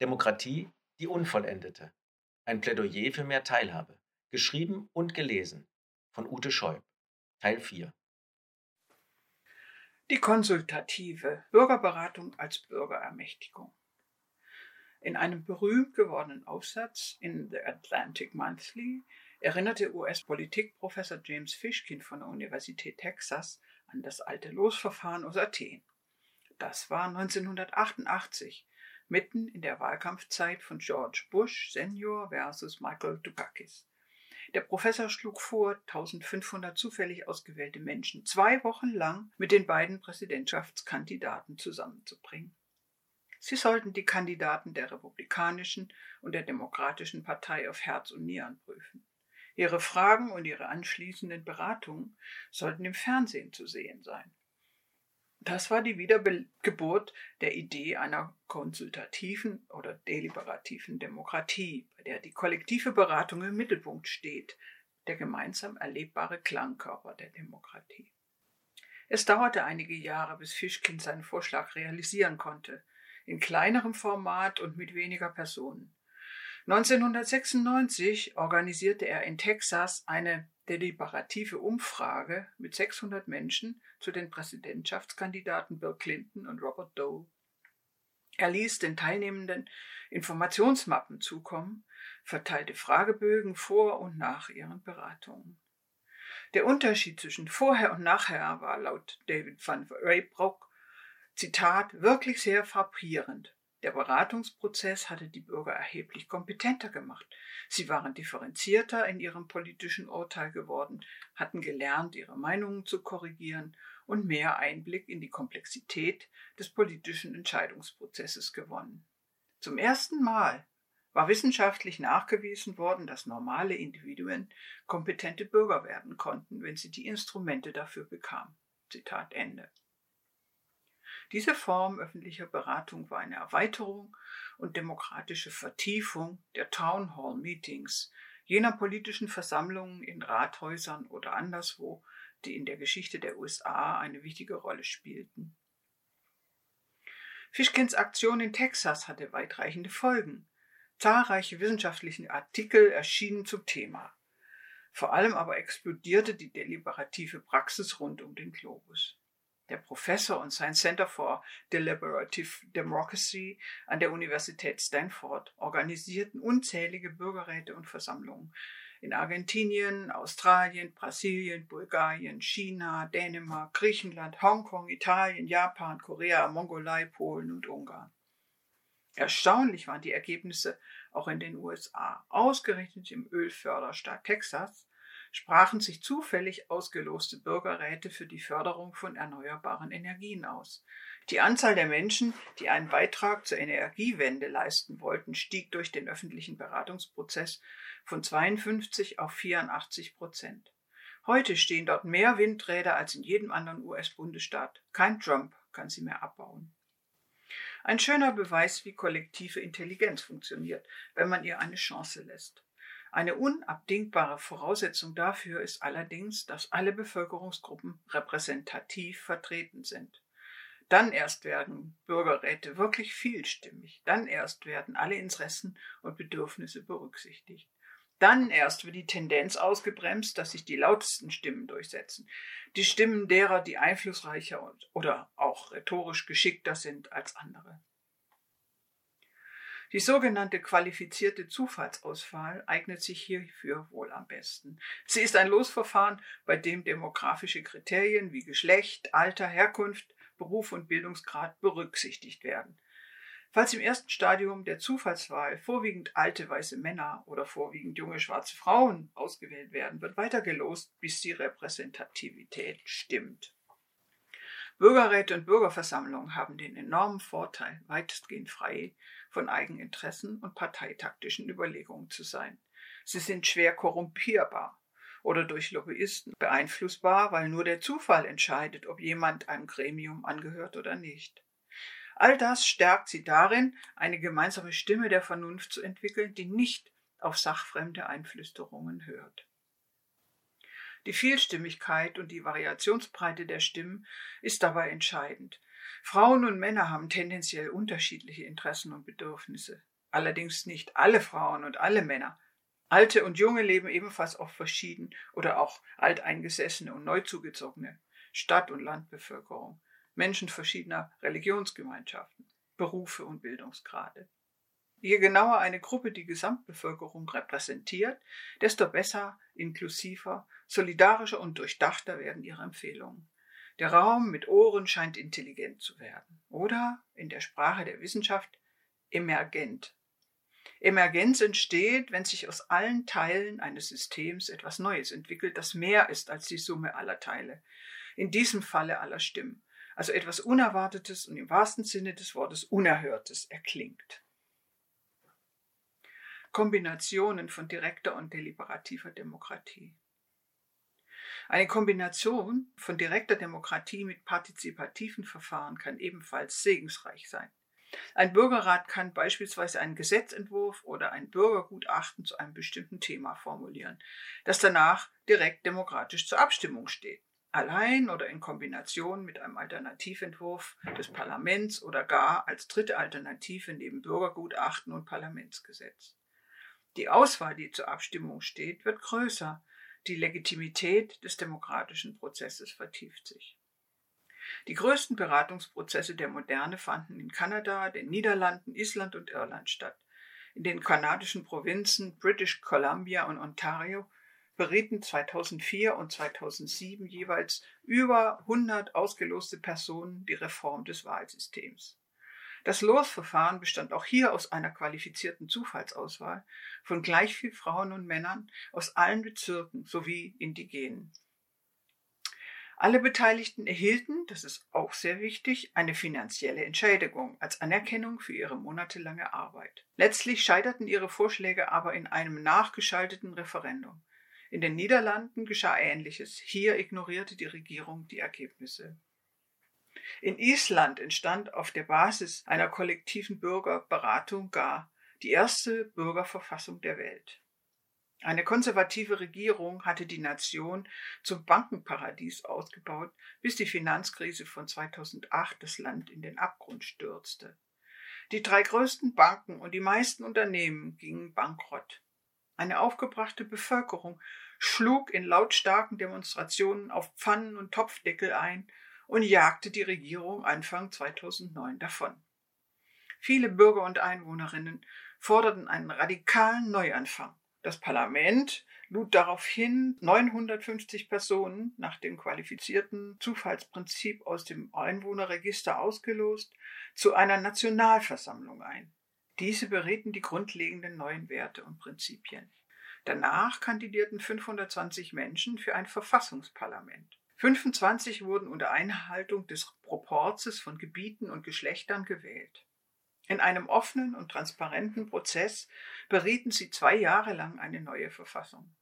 Demokratie, die Unvollendete. Ein Plädoyer für mehr Teilhabe. Geschrieben und gelesen von Ute Scheub. Teil 4. Die konsultative Bürgerberatung als Bürgerermächtigung. In einem berühmt gewordenen Aufsatz in The Atlantic Monthly erinnerte US-Politikprofessor James Fishkin von der Universität Texas an das alte Losverfahren aus Athen. Das war 1988, mitten in der Wahlkampfzeit von George Bush Senior versus Michael Dukakis. Der Professor schlug vor, 1500 zufällig ausgewählte Menschen zwei Wochen lang mit den beiden Präsidentschaftskandidaten zusammenzubringen. Sie sollten die Kandidaten der Republikanischen und der Demokratischen Partei auf Herz und Nieren prüfen. Ihre Fragen und ihre anschließenden Beratungen sollten im Fernsehen zu sehen sein. Das war die Wiedergeburt der Idee einer konsultativen oder deliberativen Demokratie, bei der die kollektive Beratung im Mittelpunkt steht, der gemeinsam erlebbare Klangkörper der Demokratie. Es dauerte einige Jahre, bis Fischkind seinen Vorschlag realisieren konnte, in kleinerem Format und mit weniger Personen. 1996 organisierte er in Texas eine deliberative Umfrage mit 600 Menschen zu den Präsidentschaftskandidaten Bill Clinton und Robert Doe. Er ließ den Teilnehmenden Informationsmappen zukommen, verteilte Fragebögen vor und nach ihren Beratungen. Der Unterschied zwischen vorher und nachher war laut David van Raybrock, Zitat, wirklich sehr frappierend. Der Beratungsprozess hatte die Bürger erheblich kompetenter gemacht. Sie waren differenzierter in ihrem politischen Urteil geworden, hatten gelernt, ihre Meinungen zu korrigieren und mehr Einblick in die Komplexität des politischen Entscheidungsprozesses gewonnen. Zum ersten Mal war wissenschaftlich nachgewiesen worden, dass normale Individuen kompetente Bürger werden konnten, wenn sie die Instrumente dafür bekamen. Zitat Ende. Diese Form öffentlicher Beratung war eine Erweiterung und demokratische Vertiefung der Town Hall Meetings, jener politischen Versammlungen in Rathäusern oder anderswo, die in der Geschichte der USA eine wichtige Rolle spielten. Fischkins Aktion in Texas hatte weitreichende Folgen. Zahlreiche wissenschaftliche Artikel erschienen zum Thema. Vor allem aber explodierte die deliberative Praxis rund um den Globus der Professor und sein Center for Deliberative Democracy an der Universität Stanford organisierten unzählige Bürgerräte und Versammlungen in Argentinien, Australien, Brasilien, Bulgarien, China, Dänemark, Griechenland, Hongkong, Italien, Japan, Korea, Mongolei, Polen und Ungarn. Erstaunlich waren die Ergebnisse auch in den USA. Ausgerechnet im Ölförderstaat Texas sprachen sich zufällig ausgeloste Bürgerräte für die Förderung von erneuerbaren Energien aus. Die Anzahl der Menschen, die einen Beitrag zur Energiewende leisten wollten, stieg durch den öffentlichen Beratungsprozess von 52 auf 84 Prozent. Heute stehen dort mehr Windräder als in jedem anderen US-Bundesstaat. Kein Trump kann sie mehr abbauen. Ein schöner Beweis, wie kollektive Intelligenz funktioniert, wenn man ihr eine Chance lässt. Eine unabdingbare Voraussetzung dafür ist allerdings, dass alle Bevölkerungsgruppen repräsentativ vertreten sind. Dann erst werden Bürgerräte wirklich vielstimmig, dann erst werden alle Interessen und Bedürfnisse berücksichtigt. Dann erst wird die Tendenz ausgebremst, dass sich die lautesten Stimmen durchsetzen, die Stimmen derer, die einflussreicher oder auch rhetorisch geschickter sind als andere. Die sogenannte qualifizierte Zufallsauswahl eignet sich hierfür wohl am besten. Sie ist ein Losverfahren, bei dem demografische Kriterien wie Geschlecht, Alter, Herkunft, Beruf und Bildungsgrad berücksichtigt werden. Falls im ersten Stadium der Zufallswahl vorwiegend alte weiße Männer oder vorwiegend junge schwarze Frauen ausgewählt werden, wird weiter gelost, bis die Repräsentativität stimmt. Bürgerräte und Bürgerversammlungen haben den enormen Vorteil, weitestgehend frei von Eigeninteressen und parteitaktischen Überlegungen zu sein. Sie sind schwer korrumpierbar oder durch Lobbyisten beeinflussbar, weil nur der Zufall entscheidet, ob jemand einem Gremium angehört oder nicht. All das stärkt sie darin, eine gemeinsame Stimme der Vernunft zu entwickeln, die nicht auf sachfremde Einflüsterungen hört. Die Vielstimmigkeit und die Variationsbreite der Stimmen ist dabei entscheidend. Frauen und Männer haben tendenziell unterschiedliche Interessen und Bedürfnisse. Allerdings nicht alle Frauen und alle Männer. Alte und Junge leben ebenfalls oft verschieden oder auch alteingesessene und neuzugezogene Stadt- und Landbevölkerung, Menschen verschiedener Religionsgemeinschaften, Berufe und Bildungsgrade. Je genauer eine Gruppe die Gesamtbevölkerung repräsentiert, desto besser, inklusiver, solidarischer und durchdachter werden ihre Empfehlungen. Der Raum mit Ohren scheint intelligent zu werden oder, in der Sprache der Wissenschaft, emergent. Emergenz entsteht, wenn sich aus allen Teilen eines Systems etwas Neues entwickelt, das mehr ist als die Summe aller Teile, in diesem Falle aller Stimmen, also etwas Unerwartetes und im wahrsten Sinne des Wortes Unerhörtes erklingt. Kombinationen von direkter und deliberativer Demokratie. Eine Kombination von direkter Demokratie mit partizipativen Verfahren kann ebenfalls segensreich sein. Ein Bürgerrat kann beispielsweise einen Gesetzentwurf oder ein Bürgergutachten zu einem bestimmten Thema formulieren, das danach direkt demokratisch zur Abstimmung steht, allein oder in Kombination mit einem Alternativentwurf des Parlaments oder gar als dritte Alternative neben Bürgergutachten und Parlamentsgesetz. Die Auswahl, die zur Abstimmung steht, wird größer, die Legitimität des demokratischen Prozesses vertieft sich. Die größten Beratungsprozesse der Moderne fanden in Kanada, den Niederlanden, Island und Irland statt. In den kanadischen Provinzen British Columbia und Ontario berieten 2004 und 2007 jeweils über 100 ausgeloste Personen die Reform des Wahlsystems. Das Losverfahren bestand auch hier aus einer qualifizierten Zufallsauswahl von gleich viel Frauen und Männern aus allen Bezirken sowie Indigenen. Alle Beteiligten erhielten, das ist auch sehr wichtig, eine finanzielle Entschädigung als Anerkennung für ihre monatelange Arbeit. Letztlich scheiterten ihre Vorschläge aber in einem nachgeschalteten Referendum. In den Niederlanden geschah Ähnliches. Hier ignorierte die Regierung die Ergebnisse. In Island entstand auf der Basis einer kollektiven Bürgerberatung gar die erste Bürgerverfassung der Welt. Eine konservative Regierung hatte die Nation zum Bankenparadies ausgebaut, bis die Finanzkrise von 2008 das Land in den Abgrund stürzte. Die drei größten Banken und die meisten Unternehmen gingen bankrott. Eine aufgebrachte Bevölkerung schlug in lautstarken Demonstrationen auf Pfannen und Topfdeckel ein und jagte die Regierung Anfang 2009 davon. Viele Bürger und Einwohnerinnen forderten einen radikalen Neuanfang. Das Parlament lud daraufhin 950 Personen nach dem qualifizierten Zufallsprinzip aus dem Einwohnerregister ausgelost zu einer Nationalversammlung ein. Diese berieten die grundlegenden neuen Werte und Prinzipien. Danach kandidierten 520 Menschen für ein Verfassungsparlament. 25 wurden unter Einhaltung des Proporzes von Gebieten und Geschlechtern gewählt. In einem offenen und transparenten Prozess berieten sie zwei Jahre lang eine neue Verfassung.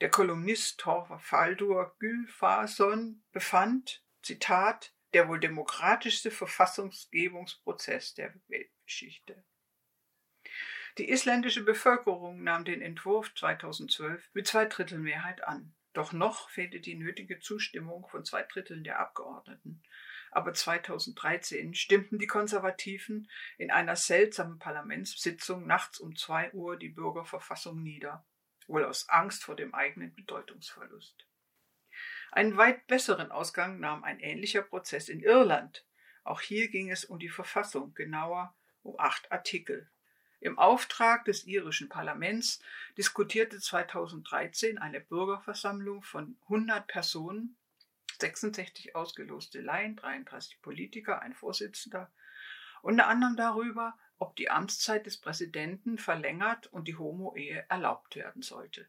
Der Kolumnist Thorvaldur Gylfason befand, Zitat, der wohl demokratischste Verfassungsgebungsprozess der Weltgeschichte. Die isländische Bevölkerung nahm den Entwurf 2012 mit Zweidrittelmehrheit an. Doch noch fehlte die nötige Zustimmung von zwei Dritteln der Abgeordneten aber 2013 stimmten die Konservativen in einer seltsamen Parlamentssitzung nachts um zwei Uhr die Bürgerverfassung nieder, wohl aus Angst vor dem eigenen Bedeutungsverlust. Einen weit besseren Ausgang nahm ein ähnlicher Prozess in Irland. Auch hier ging es um die Verfassung, genauer um acht Artikel. Im Auftrag des irischen Parlaments diskutierte 2013 eine Bürgerversammlung von 100 Personen 66 ausgeloste Laien, 33 Politiker, ein Vorsitzender, unter anderem darüber, ob die Amtszeit des Präsidenten verlängert und die Homo-Ehe erlaubt werden sollte.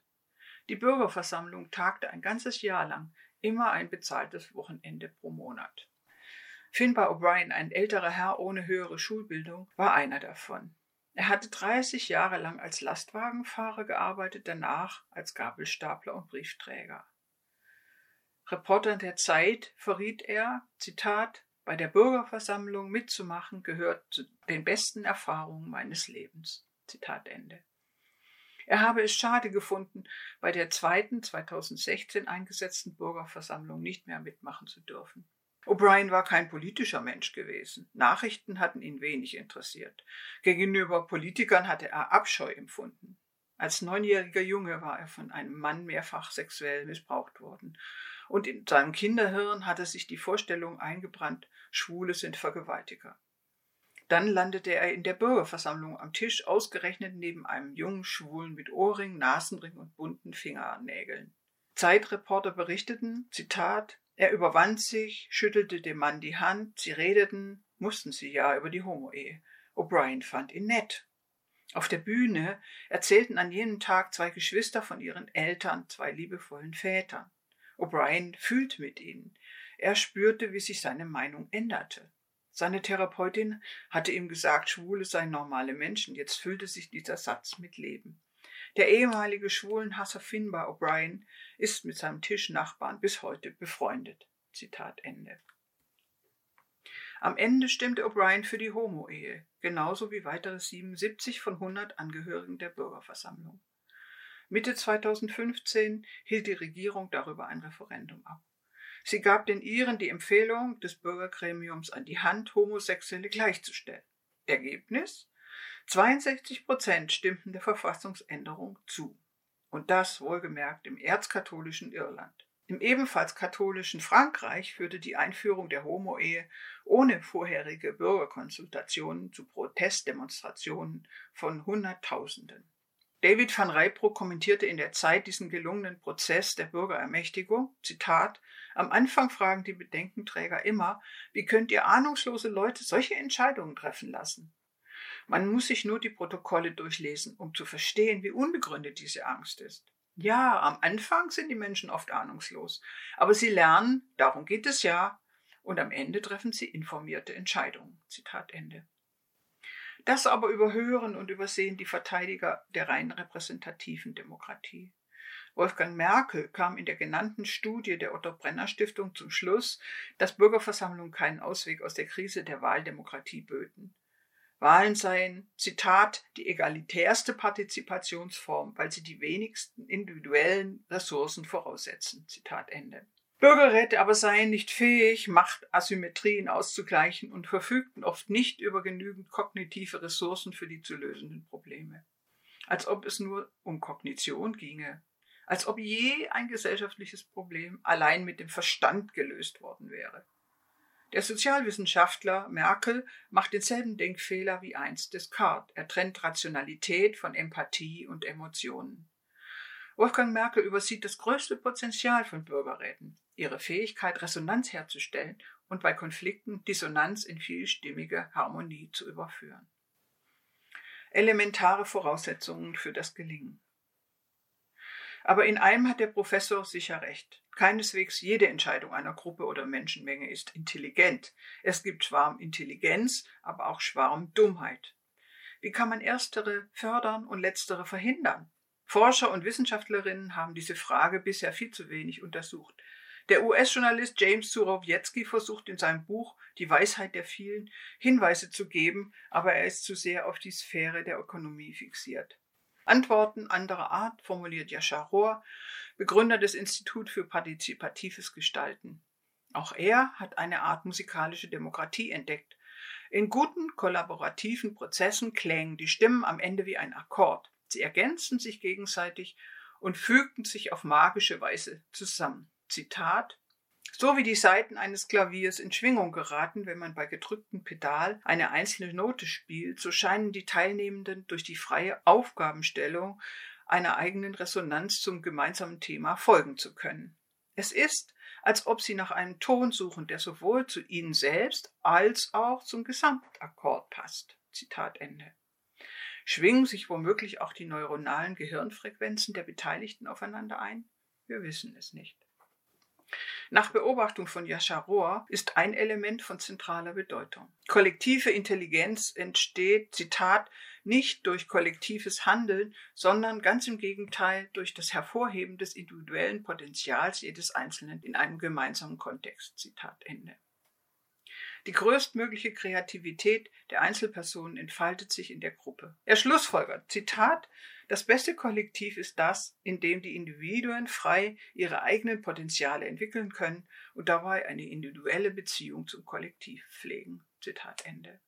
Die Bürgerversammlung tagte ein ganzes Jahr lang, immer ein bezahltes Wochenende pro Monat. Finbar O'Brien, ein älterer Herr ohne höhere Schulbildung, war einer davon. Er hatte 30 Jahre lang als Lastwagenfahrer gearbeitet, danach als Gabelstapler und Briefträger. Reportern der Zeit verriet er, Zitat, bei der Bürgerversammlung mitzumachen gehört zu den besten Erfahrungen meines Lebens. Zitat Ende. Er habe es schade gefunden, bei der zweiten 2016 eingesetzten Bürgerversammlung nicht mehr mitmachen zu dürfen. O'Brien war kein politischer Mensch gewesen. Nachrichten hatten ihn wenig interessiert. Gegenüber Politikern hatte er Abscheu empfunden. Als neunjähriger Junge war er von einem Mann mehrfach sexuell missbraucht worden. Und in seinem Kinderhirn hatte sich die Vorstellung eingebrannt, Schwule sind Vergewaltiger. Dann landete er in der Bürgerversammlung am Tisch, ausgerechnet neben einem jungen Schwulen mit Ohrring, Nasenring und bunten Fingernägeln. Zeitreporter berichteten, Zitat, er überwand sich, schüttelte dem Mann die Hand, sie redeten, mussten sie ja über die Homo-Ehe. O'Brien fand ihn nett. Auf der Bühne erzählten an jenem Tag zwei Geschwister von ihren Eltern, zwei liebevollen Vätern. O'Brien fühlte mit ihnen. Er spürte, wie sich seine Meinung änderte. Seine Therapeutin hatte ihm gesagt, Schwule seien normale Menschen. Jetzt füllte sich dieser Satz mit Leben. Der ehemalige Schwulenhasser Finbar O'Brien ist mit seinem Tischnachbarn bis heute befreundet. Zitat Ende. Am Ende stimmte O'Brien für die Homo-Ehe, genauso wie weitere 77 von 100 Angehörigen der Bürgerversammlung. Mitte 2015 hielt die Regierung darüber ein Referendum ab. Sie gab den Iren die Empfehlung des Bürgergremiums an die Hand, Homosexuelle gleichzustellen. Ergebnis? 62 Prozent stimmten der Verfassungsänderung zu. Und das wohlgemerkt im erzkatholischen Irland. Im ebenfalls katholischen Frankreich führte die Einführung der Homo-Ehe ohne vorherige Bürgerkonsultationen zu Protestdemonstrationen von Hunderttausenden. David van Rijbroek kommentierte in der Zeit diesen gelungenen Prozess der Bürgerermächtigung, Zitat, am Anfang fragen die Bedenkenträger immer, wie könnt ihr ahnungslose Leute solche Entscheidungen treffen lassen? Man muss sich nur die Protokolle durchlesen, um zu verstehen, wie unbegründet diese Angst ist. Ja, am Anfang sind die Menschen oft ahnungslos, aber sie lernen, darum geht es ja, und am Ende treffen sie informierte Entscheidungen. Zitat Ende. Das aber überhören und übersehen die Verteidiger der rein repräsentativen Demokratie. Wolfgang Merkel kam in der genannten Studie der Otto Brenner Stiftung zum Schluss, dass Bürgerversammlungen keinen Ausweg aus der Krise der Wahldemokratie böten. Wahlen seien, Zitat, die egalitärste Partizipationsform, weil sie die wenigsten individuellen Ressourcen voraussetzen. Zitat Ende. Bürgerräte aber seien nicht fähig, Machtasymmetrien auszugleichen und verfügten oft nicht über genügend kognitive Ressourcen für die zu lösenden Probleme. Als ob es nur um Kognition ginge, als ob je ein gesellschaftliches Problem allein mit dem Verstand gelöst worden wäre. Der Sozialwissenschaftler Merkel macht denselben Denkfehler wie einst Descartes. Er trennt Rationalität von Empathie und Emotionen. Wolfgang Merkel übersieht das größte Potenzial von Bürgerräten, ihre Fähigkeit, Resonanz herzustellen und bei Konflikten Dissonanz in vielstimmige Harmonie zu überführen. Elementare Voraussetzungen für das Gelingen. Aber in einem hat der Professor sicher recht. Keineswegs jede Entscheidung einer Gruppe oder Menschenmenge ist intelligent. Es gibt Schwarmintelligenz, aber auch Schwarmdummheit. Wie kann man erstere fördern und letztere verhindern? Forscher und Wissenschaftlerinnen haben diese Frage bisher viel zu wenig untersucht. Der US-Journalist James Surowiecki versucht in seinem Buch Die Weisheit der vielen Hinweise zu geben, aber er ist zu sehr auf die Sphäre der Ökonomie fixiert. Antworten anderer Art formuliert Yashar Rohr, Begründer des Instituts für partizipatives Gestalten. Auch er hat eine Art musikalische Demokratie entdeckt. In guten kollaborativen Prozessen klängen die Stimmen am Ende wie ein Akkord. Sie ergänzen sich gegenseitig und fügten sich auf magische Weise zusammen. Zitat so wie die Saiten eines Klaviers in Schwingung geraten, wenn man bei gedrücktem Pedal eine einzelne Note spielt, so scheinen die Teilnehmenden durch die freie Aufgabenstellung einer eigenen Resonanz zum gemeinsamen Thema folgen zu können. Es ist, als ob sie nach einem Ton suchen, der sowohl zu ihnen selbst als auch zum Gesamtakkord passt. Zitat Ende. Schwingen sich womöglich auch die neuronalen Gehirnfrequenzen der Beteiligten aufeinander ein? Wir wissen es nicht. Nach Beobachtung von Yasha Rohr ist ein Element von zentraler Bedeutung. Kollektive Intelligenz entsteht, Zitat, nicht durch kollektives Handeln, sondern ganz im Gegenteil durch das Hervorheben des individuellen Potenzials jedes Einzelnen in einem gemeinsamen Kontext. Zitat Ende. Die größtmögliche Kreativität der Einzelpersonen entfaltet sich in der Gruppe. Er schlussfolgert, Zitat, das beste Kollektiv ist das, in dem die Individuen frei ihre eigenen Potenziale entwickeln können und dabei eine individuelle Beziehung zum Kollektiv pflegen. Zitat Ende.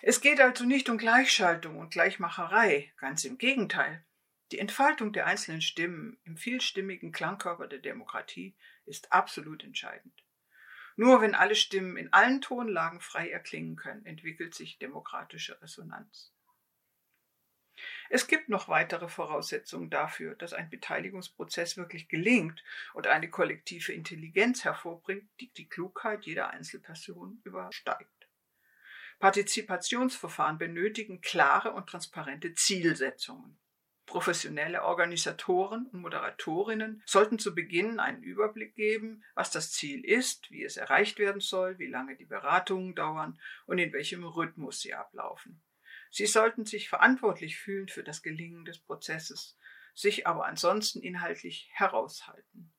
Es geht also nicht um Gleichschaltung und Gleichmacherei, ganz im Gegenteil. Die Entfaltung der einzelnen Stimmen im vielstimmigen Klangkörper der Demokratie ist absolut entscheidend. Nur wenn alle Stimmen in allen Tonlagen frei erklingen können, entwickelt sich demokratische Resonanz. Es gibt noch weitere Voraussetzungen dafür, dass ein Beteiligungsprozess wirklich gelingt und eine kollektive Intelligenz hervorbringt, die die Klugheit jeder Einzelperson übersteigt. Partizipationsverfahren benötigen klare und transparente Zielsetzungen. Professionelle Organisatoren und Moderatorinnen sollten zu Beginn einen Überblick geben, was das Ziel ist, wie es erreicht werden soll, wie lange die Beratungen dauern und in welchem Rhythmus sie ablaufen. Sie sollten sich verantwortlich fühlen für das Gelingen des Prozesses, sich aber ansonsten inhaltlich heraushalten.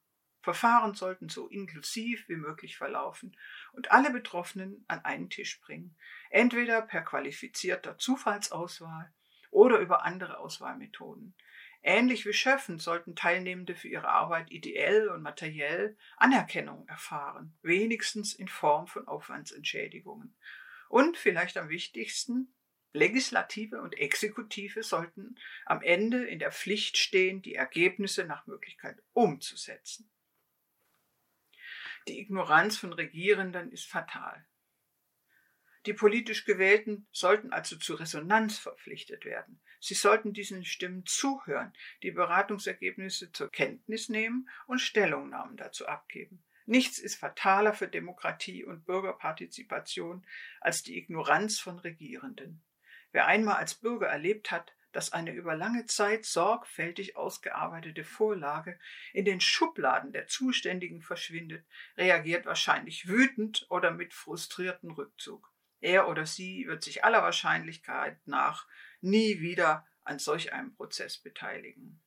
Verfahren sollten so inklusiv wie möglich verlaufen und alle Betroffenen an einen Tisch bringen, entweder per qualifizierter Zufallsauswahl oder über andere Auswahlmethoden. Ähnlich wie Schöffen sollten Teilnehmende für ihre Arbeit ideell und materiell Anerkennung erfahren, wenigstens in Form von Aufwandsentschädigungen. Und vielleicht am wichtigsten, Legislative und Exekutive sollten am Ende in der Pflicht stehen, die Ergebnisse nach Möglichkeit umzusetzen. Die Ignoranz von Regierenden ist fatal. Die politisch Gewählten sollten also zu Resonanz verpflichtet werden. Sie sollten diesen Stimmen zuhören, die Beratungsergebnisse zur Kenntnis nehmen und Stellungnahmen dazu abgeben. Nichts ist fataler für Demokratie und Bürgerpartizipation als die Ignoranz von Regierenden. Wer einmal als Bürger erlebt hat, dass eine über lange Zeit sorgfältig ausgearbeitete Vorlage in den Schubladen der Zuständigen verschwindet, reagiert wahrscheinlich wütend oder mit frustrierten Rückzug. Er oder sie wird sich aller Wahrscheinlichkeit nach nie wieder an solch einem Prozess beteiligen.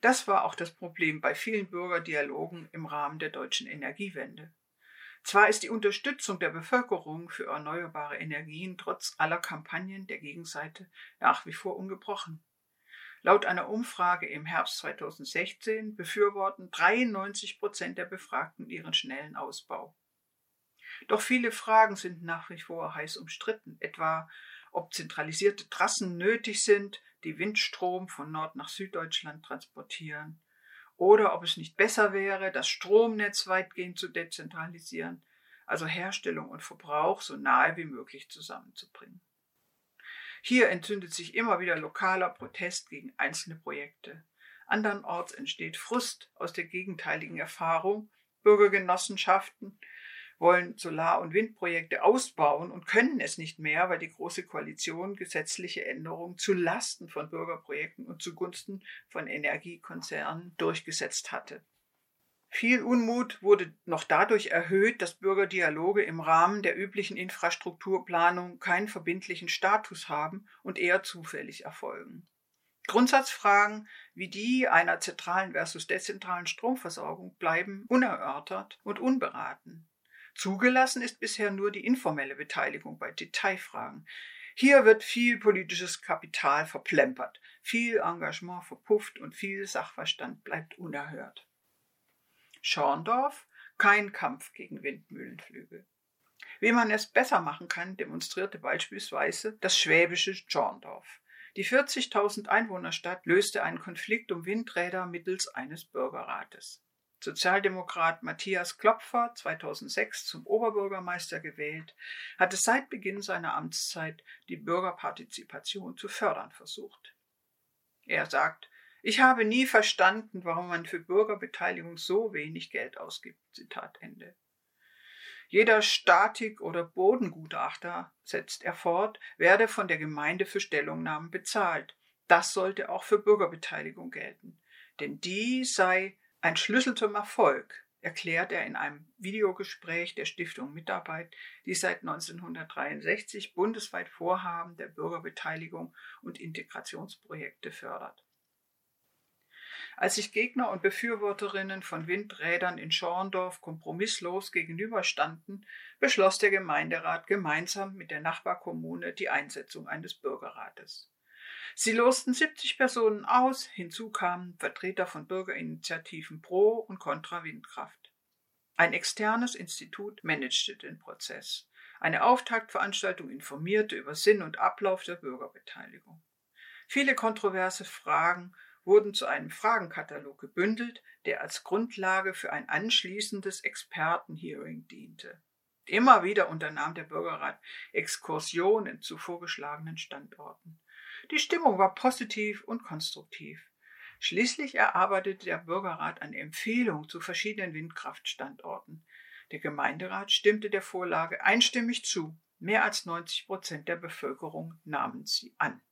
Das war auch das Problem bei vielen Bürgerdialogen im Rahmen der deutschen Energiewende. Zwar ist die Unterstützung der Bevölkerung für erneuerbare Energien trotz aller Kampagnen der Gegenseite nach wie vor ungebrochen. Laut einer Umfrage im Herbst 2016 befürworten 93 Prozent der Befragten ihren schnellen Ausbau. Doch viele Fragen sind nach wie vor heiß umstritten, etwa ob zentralisierte Trassen nötig sind, die Windstrom von Nord nach Süddeutschland transportieren, oder ob es nicht besser wäre, das Stromnetz weitgehend zu dezentralisieren, also Herstellung und Verbrauch so nahe wie möglich zusammenzubringen. Hier entzündet sich immer wieder lokaler Protest gegen einzelne Projekte. Andernorts entsteht Frust aus der gegenteiligen Erfahrung. Bürgergenossenschaften wollen Solar- und Windprojekte ausbauen und können es nicht mehr, weil die Große Koalition gesetzliche Änderungen zu Lasten von Bürgerprojekten und zugunsten von Energiekonzernen durchgesetzt hatte. Viel Unmut wurde noch dadurch erhöht, dass Bürgerdialoge im Rahmen der üblichen Infrastrukturplanung keinen verbindlichen Status haben und eher zufällig erfolgen. Grundsatzfragen wie die einer zentralen versus dezentralen Stromversorgung bleiben unerörtert und unberaten. Zugelassen ist bisher nur die informelle Beteiligung bei Detailfragen. Hier wird viel politisches Kapital verplempert, viel Engagement verpufft und viel Sachverstand bleibt unerhört. Schorndorf, kein Kampf gegen Windmühlenflügel. Wie man es besser machen kann, demonstrierte beispielsweise das schwäbische Schorndorf. Die 40.000 Einwohnerstadt löste einen Konflikt um Windräder mittels eines Bürgerrates. Sozialdemokrat Matthias Klopfer, 2006 zum Oberbürgermeister gewählt, hatte seit Beginn seiner Amtszeit die Bürgerpartizipation zu fördern versucht. Er sagt, ich habe nie verstanden, warum man für Bürgerbeteiligung so wenig Geld ausgibt. Zitat Ende. Jeder Statik- oder Bodengutachter, setzt er fort, werde von der Gemeinde für Stellungnahmen bezahlt. Das sollte auch für Bürgerbeteiligung gelten, denn die sei ein Schlüssel zum Erfolg, erklärt er in einem Videogespräch der Stiftung Mitarbeit, die seit 1963 bundesweit Vorhaben der Bürgerbeteiligung und Integrationsprojekte fördert. Als sich Gegner und Befürworterinnen von Windrädern in Schorndorf kompromisslos gegenüberstanden, beschloss der Gemeinderat gemeinsam mit der Nachbarkommune die Einsetzung eines Bürgerrates. Sie losten 70 Personen aus, hinzu kamen Vertreter von Bürgerinitiativen pro und contra Windkraft. Ein externes Institut managte den Prozess. Eine Auftaktveranstaltung informierte über Sinn und Ablauf der Bürgerbeteiligung. Viele kontroverse Fragen wurden zu einem Fragenkatalog gebündelt, der als Grundlage für ein anschließendes Expertenhearing diente. Immer wieder unternahm der Bürgerrat Exkursionen zu vorgeschlagenen Standorten. Die Stimmung war positiv und konstruktiv. Schließlich erarbeitete der Bürgerrat eine Empfehlung zu verschiedenen Windkraftstandorten. Der Gemeinderat stimmte der Vorlage einstimmig zu. Mehr als 90 Prozent der Bevölkerung nahmen sie an.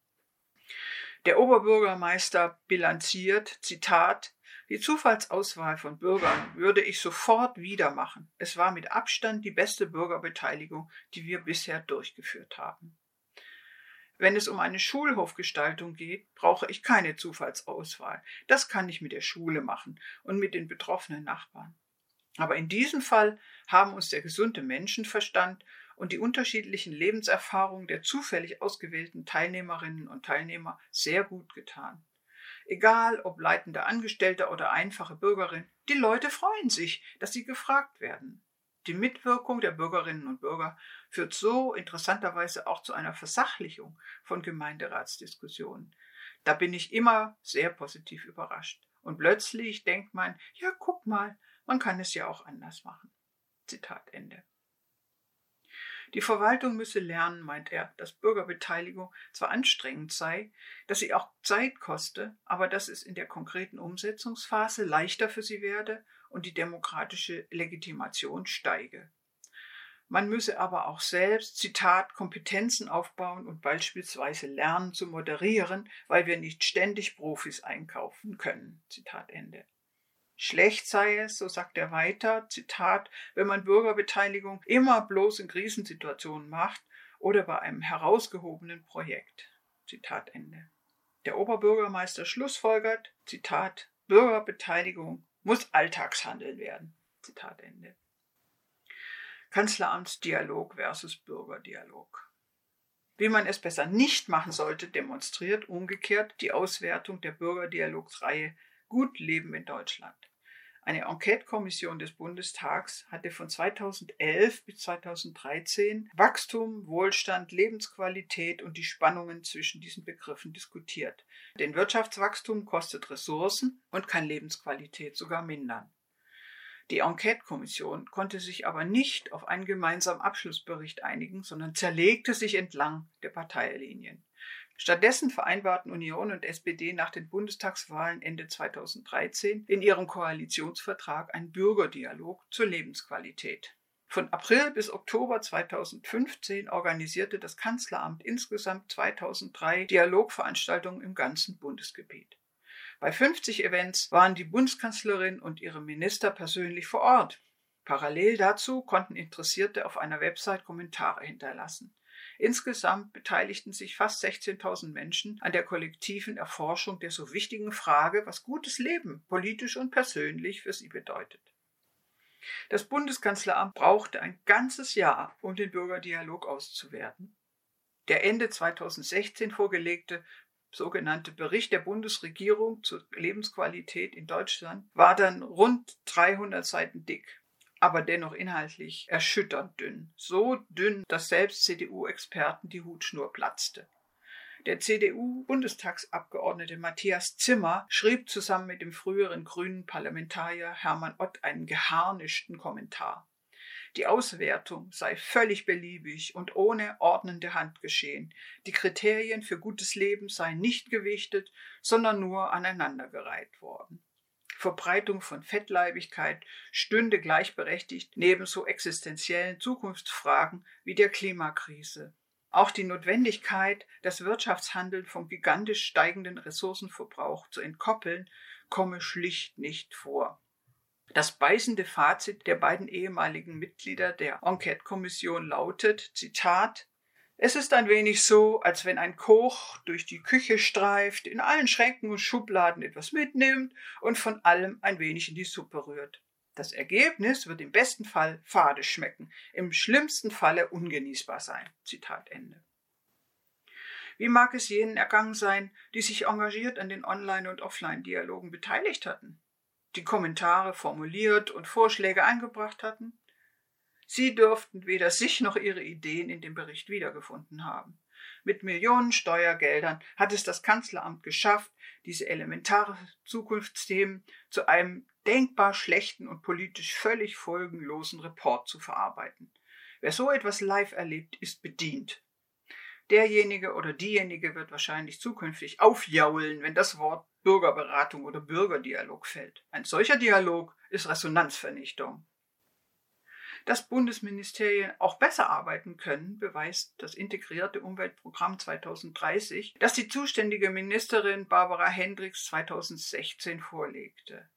Der Oberbürgermeister bilanziert, Zitat, die Zufallsauswahl von Bürgern würde ich sofort wieder machen. Es war mit Abstand die beste Bürgerbeteiligung, die wir bisher durchgeführt haben. Wenn es um eine Schulhofgestaltung geht, brauche ich keine Zufallsauswahl. Das kann ich mit der Schule machen und mit den betroffenen Nachbarn. Aber in diesem Fall haben uns der gesunde Menschenverstand und die unterschiedlichen Lebenserfahrungen der zufällig ausgewählten Teilnehmerinnen und Teilnehmer sehr gut getan. Egal ob leitende Angestellte oder einfache Bürgerin, die Leute freuen sich, dass sie gefragt werden. Die Mitwirkung der Bürgerinnen und Bürger führt so interessanterweise auch zu einer Versachlichung von Gemeinderatsdiskussionen. Da bin ich immer sehr positiv überrascht. Und plötzlich denkt man, ja, guck mal, man kann es ja auch anders machen. Zitat Ende. Die Verwaltung müsse lernen, meint er, dass Bürgerbeteiligung zwar anstrengend sei, dass sie auch Zeit koste, aber dass es in der konkreten Umsetzungsphase leichter für sie werde und die demokratische Legitimation steige. Man müsse aber auch selbst, Zitat, Kompetenzen aufbauen und beispielsweise lernen zu moderieren, weil wir nicht ständig Profis einkaufen können. Zitat Ende. Schlecht sei es, so sagt er weiter, Zitat, wenn man Bürgerbeteiligung immer bloß in Krisensituationen macht oder bei einem herausgehobenen Projekt. Zitat Ende. Der Oberbürgermeister schlussfolgert, Zitat, Bürgerbeteiligung muss Alltagshandeln werden. Zitat Ende. Kanzleramtsdialog versus Bürgerdialog. Wie man es besser nicht machen sollte, demonstriert umgekehrt die Auswertung der Bürgerdialogsreihe Gut Leben in Deutschland. Eine Enquete-Kommission des Bundestags hatte von 2011 bis 2013 Wachstum, Wohlstand, Lebensqualität und die Spannungen zwischen diesen Begriffen diskutiert. Denn Wirtschaftswachstum kostet Ressourcen und kann Lebensqualität sogar mindern. Die Enquete-Kommission konnte sich aber nicht auf einen gemeinsamen Abschlussbericht einigen, sondern zerlegte sich entlang der Parteilinien. Stattdessen vereinbarten Union und SPD nach den Bundestagswahlen Ende 2013 in ihrem Koalitionsvertrag einen Bürgerdialog zur Lebensqualität. Von April bis Oktober 2015 organisierte das Kanzleramt insgesamt 2003 Dialogveranstaltungen im ganzen Bundesgebiet. Bei 50 Events waren die Bundeskanzlerin und ihre Minister persönlich vor Ort. Parallel dazu konnten Interessierte auf einer Website Kommentare hinterlassen. Insgesamt beteiligten sich fast 16.000 Menschen an der kollektiven Erforschung der so wichtigen Frage, was gutes Leben politisch und persönlich für sie bedeutet. Das Bundeskanzleramt brauchte ein ganzes Jahr, um den Bürgerdialog auszuwerten. Der Ende 2016 vorgelegte sogenannte Bericht der Bundesregierung zur Lebensqualität in Deutschland war dann rund 300 Seiten dick aber dennoch inhaltlich erschütternd dünn. So dünn, dass selbst CDU-Experten die Hutschnur platzte. Der CDU-Bundestagsabgeordnete Matthias Zimmer schrieb zusammen mit dem früheren grünen Parlamentarier Hermann Ott einen geharnischten Kommentar. Die Auswertung sei völlig beliebig und ohne ordnende Hand geschehen. Die Kriterien für gutes Leben seien nicht gewichtet, sondern nur aneinandergereiht worden. Verbreitung von Fettleibigkeit stünde gleichberechtigt neben so existenziellen Zukunftsfragen wie der Klimakrise. Auch die Notwendigkeit, das Wirtschaftshandeln vom gigantisch steigenden Ressourcenverbrauch zu entkoppeln, komme schlicht nicht vor. Das beißende Fazit der beiden ehemaligen Mitglieder der Enquete-Kommission lautet, Zitat, Es ist ein wenig so, als wenn ein Koch durch die Küche streift, in allen Schränken und Schubladen etwas mitnimmt und von allem ein wenig in die Suppe rührt. Das Ergebnis wird im besten Fall fade schmecken, im schlimmsten Falle ungenießbar sein. Zitat Ende. Wie mag es jenen ergangen sein, die sich engagiert an den Online- und Offline-Dialogen beteiligt hatten, die Kommentare formuliert und Vorschläge eingebracht hatten? Sie dürften weder sich noch ihre Ideen in dem Bericht wiedergefunden haben. Mit Millionen Steuergeldern hat es das Kanzleramt geschafft, diese elementare Zukunftsthemen zu einem denkbar schlechten und politisch völlig folgenlosen Report zu verarbeiten. Wer so etwas live erlebt, ist bedient. Derjenige oder diejenige wird wahrscheinlich zukünftig aufjaulen, wenn das Wort Bürgerberatung oder Bürgerdialog fällt. Ein solcher Dialog ist Resonanzvernichtung. Dass Bundesministerien auch besser arbeiten können, beweist das integrierte Umweltprogramm 2030, das die zuständige Ministerin Barbara Hendricks 2016 vorlegte.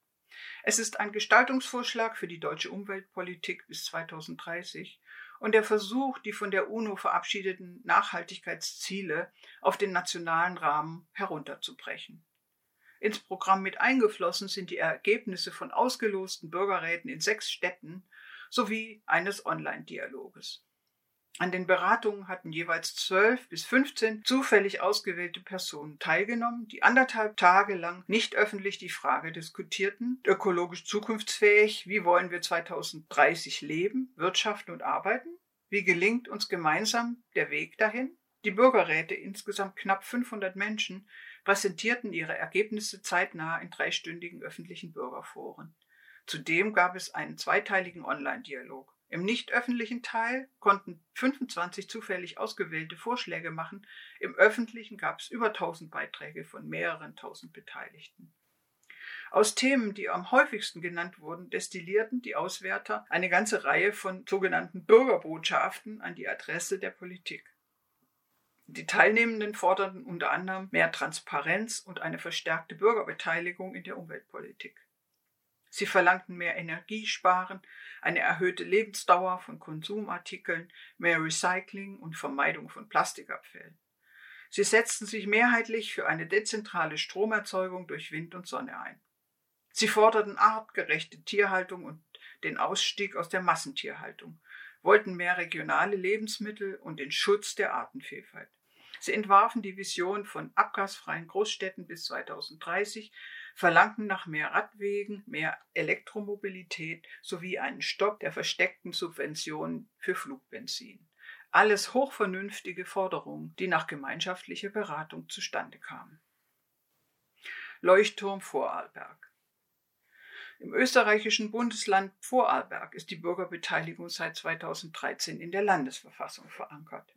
Es ist ein Gestaltungsvorschlag für die deutsche Umweltpolitik bis 2030 und der Versuch, die von der UNO verabschiedeten Nachhaltigkeitsziele auf den nationalen Rahmen herunterzubrechen. Ins Programm mit eingeflossen sind die Ergebnisse von ausgelosten Bürgerräten in sechs Städten sowie eines Online-Dialoges. An den Beratungen hatten jeweils zwölf bis fünfzehn zufällig ausgewählte Personen teilgenommen, die anderthalb Tage lang nicht öffentlich die Frage diskutierten, ökologisch zukunftsfähig, wie wollen wir 2030 leben, wirtschaften und arbeiten? Wie gelingt uns gemeinsam der Weg dahin? Die Bürgerräte, insgesamt knapp 500 Menschen, präsentierten ihre Ergebnisse zeitnah in dreistündigen öffentlichen Bürgerforen. Zudem gab es einen zweiteiligen Online-Dialog. Im nicht öffentlichen Teil konnten 25 zufällig ausgewählte Vorschläge machen. Im öffentlichen gab es über 1000 Beiträge von mehreren tausend Beteiligten. Aus Themen, die am häufigsten genannt wurden, destillierten die Auswerter eine ganze Reihe von sogenannten Bürgerbotschaften an die Adresse der Politik. Die Teilnehmenden forderten unter anderem mehr Transparenz und eine verstärkte Bürgerbeteiligung in der Umweltpolitik. Sie verlangten mehr Energiesparen, eine erhöhte Lebensdauer von Konsumartikeln, mehr Recycling und Vermeidung von Plastikabfällen. Sie setzten sich mehrheitlich für eine dezentrale Stromerzeugung durch Wind und Sonne ein. Sie forderten artgerechte Tierhaltung und den Ausstieg aus der Massentierhaltung, wollten mehr regionale Lebensmittel und den Schutz der Artenvielfalt. Sie entwarfen die Vision von abgasfreien Großstädten bis 2030 verlangten nach mehr Radwegen, mehr Elektromobilität sowie einen Stopp der versteckten Subventionen für Flugbenzin. Alles hochvernünftige Forderungen, die nach gemeinschaftlicher Beratung zustande kamen. Leuchtturm Vorarlberg. Im österreichischen Bundesland Vorarlberg ist die Bürgerbeteiligung seit 2013 in der Landesverfassung verankert.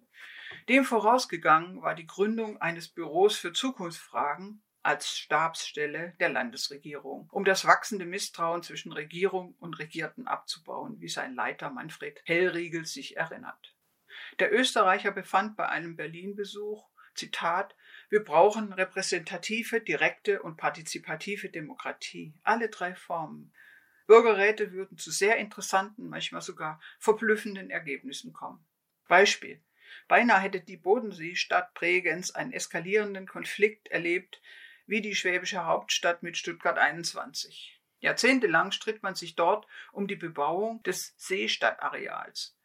Dem vorausgegangen war die Gründung eines Büros für Zukunftsfragen als Stabsstelle der Landesregierung, um das wachsende Misstrauen zwischen Regierung und Regierten abzubauen, wie sein Leiter Manfred Hellriegel sich erinnert. Der Österreicher befand bei einem Berlin-Besuch, Zitat, wir brauchen repräsentative, direkte und partizipative Demokratie, alle drei Formen. Bürgerräte würden zu sehr interessanten, manchmal sogar verblüffenden Ergebnissen kommen. Beispiel. Beinahe hätte die Bodenseestadt Bregenz einen eskalierenden Konflikt erlebt, wie die schwäbische Hauptstadt mit Stuttgart 21. Jahrzehntelang stritt man sich dort um die Bebauung des Seestadtareals.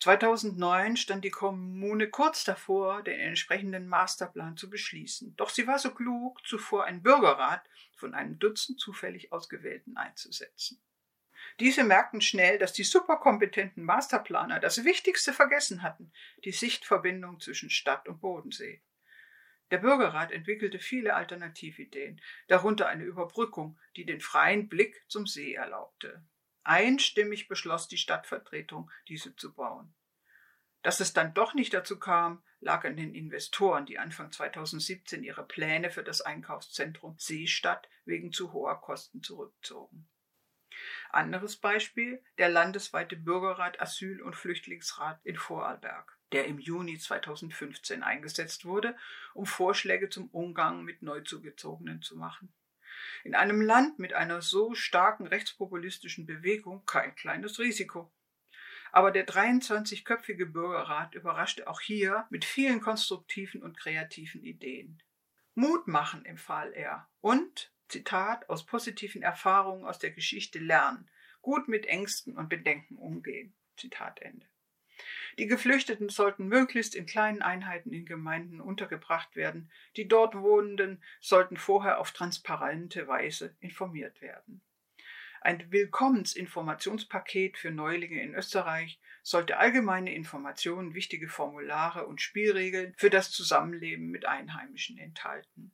2009 stand die Kommune kurz davor, den entsprechenden Masterplan zu beschließen. Doch sie war so klug, zuvor einen Bürgerrat von einem Dutzend zufällig Ausgewählten einzusetzen. Diese merkten schnell, dass die superkompetenten Masterplaner das Wichtigste vergessen hatten, die Sichtverbindung zwischen Stadt und Bodensee. Der Bürgerrat entwickelte viele Alternativideen, darunter eine Überbrückung, die den freien Blick zum See erlaubte. Einstimmig beschloss die Stadtvertretung, diese zu bauen. Dass es dann doch nicht dazu kam, lag an den Investoren, die Anfang 2017 ihre Pläne für das Einkaufszentrum Seestadt wegen zu hoher Kosten zurückzogen. Anderes Beispiel der landesweite Bürgerrat Asyl- und Flüchtlingsrat in Vorarlberg der im Juni 2015 eingesetzt wurde, um Vorschläge zum Umgang mit Neuzugezogenen zu machen. In einem Land mit einer so starken rechtspopulistischen Bewegung kein kleines Risiko. Aber der 23-köpfige Bürgerrat überraschte auch hier mit vielen konstruktiven und kreativen Ideen. Mut machen empfahl er und, Zitat, aus positiven Erfahrungen aus der Geschichte lernen, gut mit Ängsten und Bedenken umgehen. Zitat Ende. Die Geflüchteten sollten möglichst in kleinen Einheiten in Gemeinden untergebracht werden. Die dort Wohnenden sollten vorher auf transparente Weise informiert werden. Ein Willkommensinformationspaket für Neulinge in Österreich sollte allgemeine Informationen, wichtige Formulare und Spielregeln für das Zusammenleben mit Einheimischen enthalten.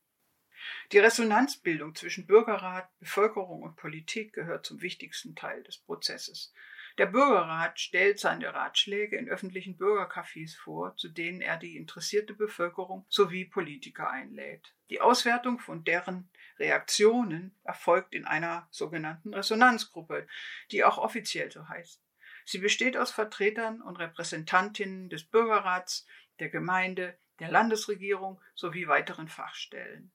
Die Resonanzbildung zwischen Bürgerrat, Bevölkerung und Politik gehört zum wichtigsten Teil des Prozesses. Der Bürgerrat stellt seine Ratschläge in öffentlichen Bürgercafés vor, zu denen er die interessierte Bevölkerung sowie Politiker einlädt. Die Auswertung von deren Reaktionen erfolgt in einer sogenannten Resonanzgruppe, die auch offiziell so heißt. Sie besteht aus Vertretern und Repräsentantinnen des Bürgerrats, der Gemeinde, der Landesregierung sowie weiteren Fachstellen.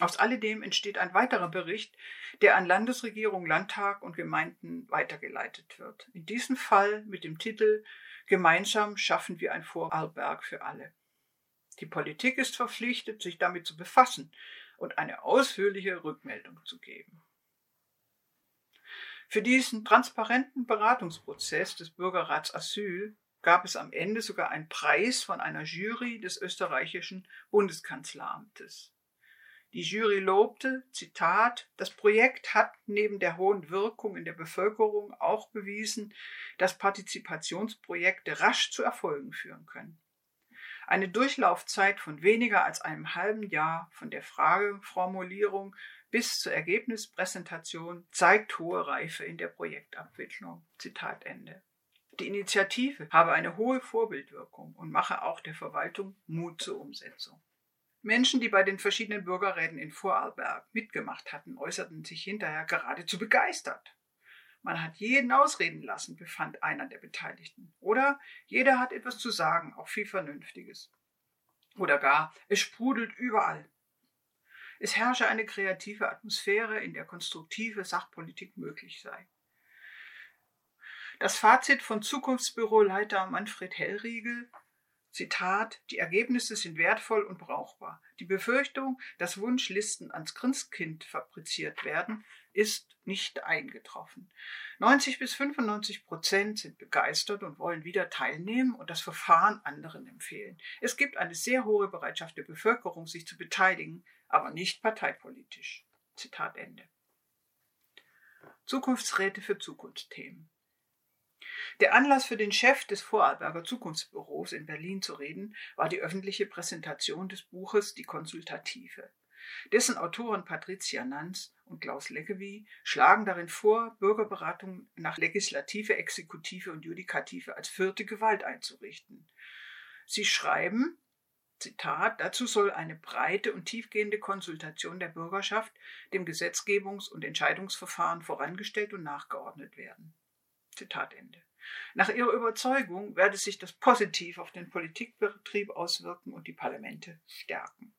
Aus alledem entsteht ein weiterer Bericht, der an Landesregierung, Landtag und Gemeinden weitergeleitet wird. In diesem Fall mit dem Titel Gemeinsam schaffen wir ein Vorarlberg für alle. Die Politik ist verpflichtet, sich damit zu befassen und eine ausführliche Rückmeldung zu geben. Für diesen transparenten Beratungsprozess des Bürgerrats Asyl gab es am Ende sogar einen Preis von einer Jury des österreichischen Bundeskanzleramtes. Die Jury lobte, Zitat, das Projekt hat neben der hohen Wirkung in der Bevölkerung auch bewiesen, dass Partizipationsprojekte rasch zu Erfolgen führen können. Eine Durchlaufzeit von weniger als einem halben Jahr von der Frageformulierung bis zur Ergebnispräsentation zeigt hohe Reife in der Projektabwicklung. Zitat Ende. Die Initiative habe eine hohe Vorbildwirkung und mache auch der Verwaltung Mut zur Umsetzung. Menschen, die bei den verschiedenen Bürgerräten in Vorarlberg mitgemacht hatten, äußerten sich hinterher geradezu begeistert. Man hat jeden ausreden lassen, befand einer der Beteiligten. Oder jeder hat etwas zu sagen, auch viel Vernünftiges. Oder gar, es sprudelt überall. Es herrsche eine kreative Atmosphäre, in der konstruktive Sachpolitik möglich sei. Das Fazit von Zukunftsbüroleiter Manfred Hellriegel Zitat, die Ergebnisse sind wertvoll und brauchbar. Die Befürchtung, dass Wunschlisten ans Christkind fabriziert werden, ist nicht eingetroffen. 90 bis 95 Prozent sind begeistert und wollen wieder teilnehmen und das Verfahren anderen empfehlen. Es gibt eine sehr hohe Bereitschaft der Bevölkerung, sich zu beteiligen, aber nicht parteipolitisch. Zitat Ende. Zukunftsräte für Zukunftsthemen. Der Anlass für den Chef des Vorarlberger Zukunftsbüros in Berlin zu reden, war die öffentliche Präsentation des Buches Die Konsultative. Dessen Autoren Patricia Nanz und Klaus Leggevi schlagen darin vor, Bürgerberatung nach Legislative, Exekutive und Judikative als vierte Gewalt einzurichten. Sie schreiben, Zitat, dazu soll eine breite und tiefgehende Konsultation der Bürgerschaft dem Gesetzgebungs- und Entscheidungsverfahren vorangestellt und nachgeordnet werden. Zitat Ende. Nach ihrer Überzeugung werde sich das positiv auf den Politikbetrieb auswirken und die Parlamente stärken.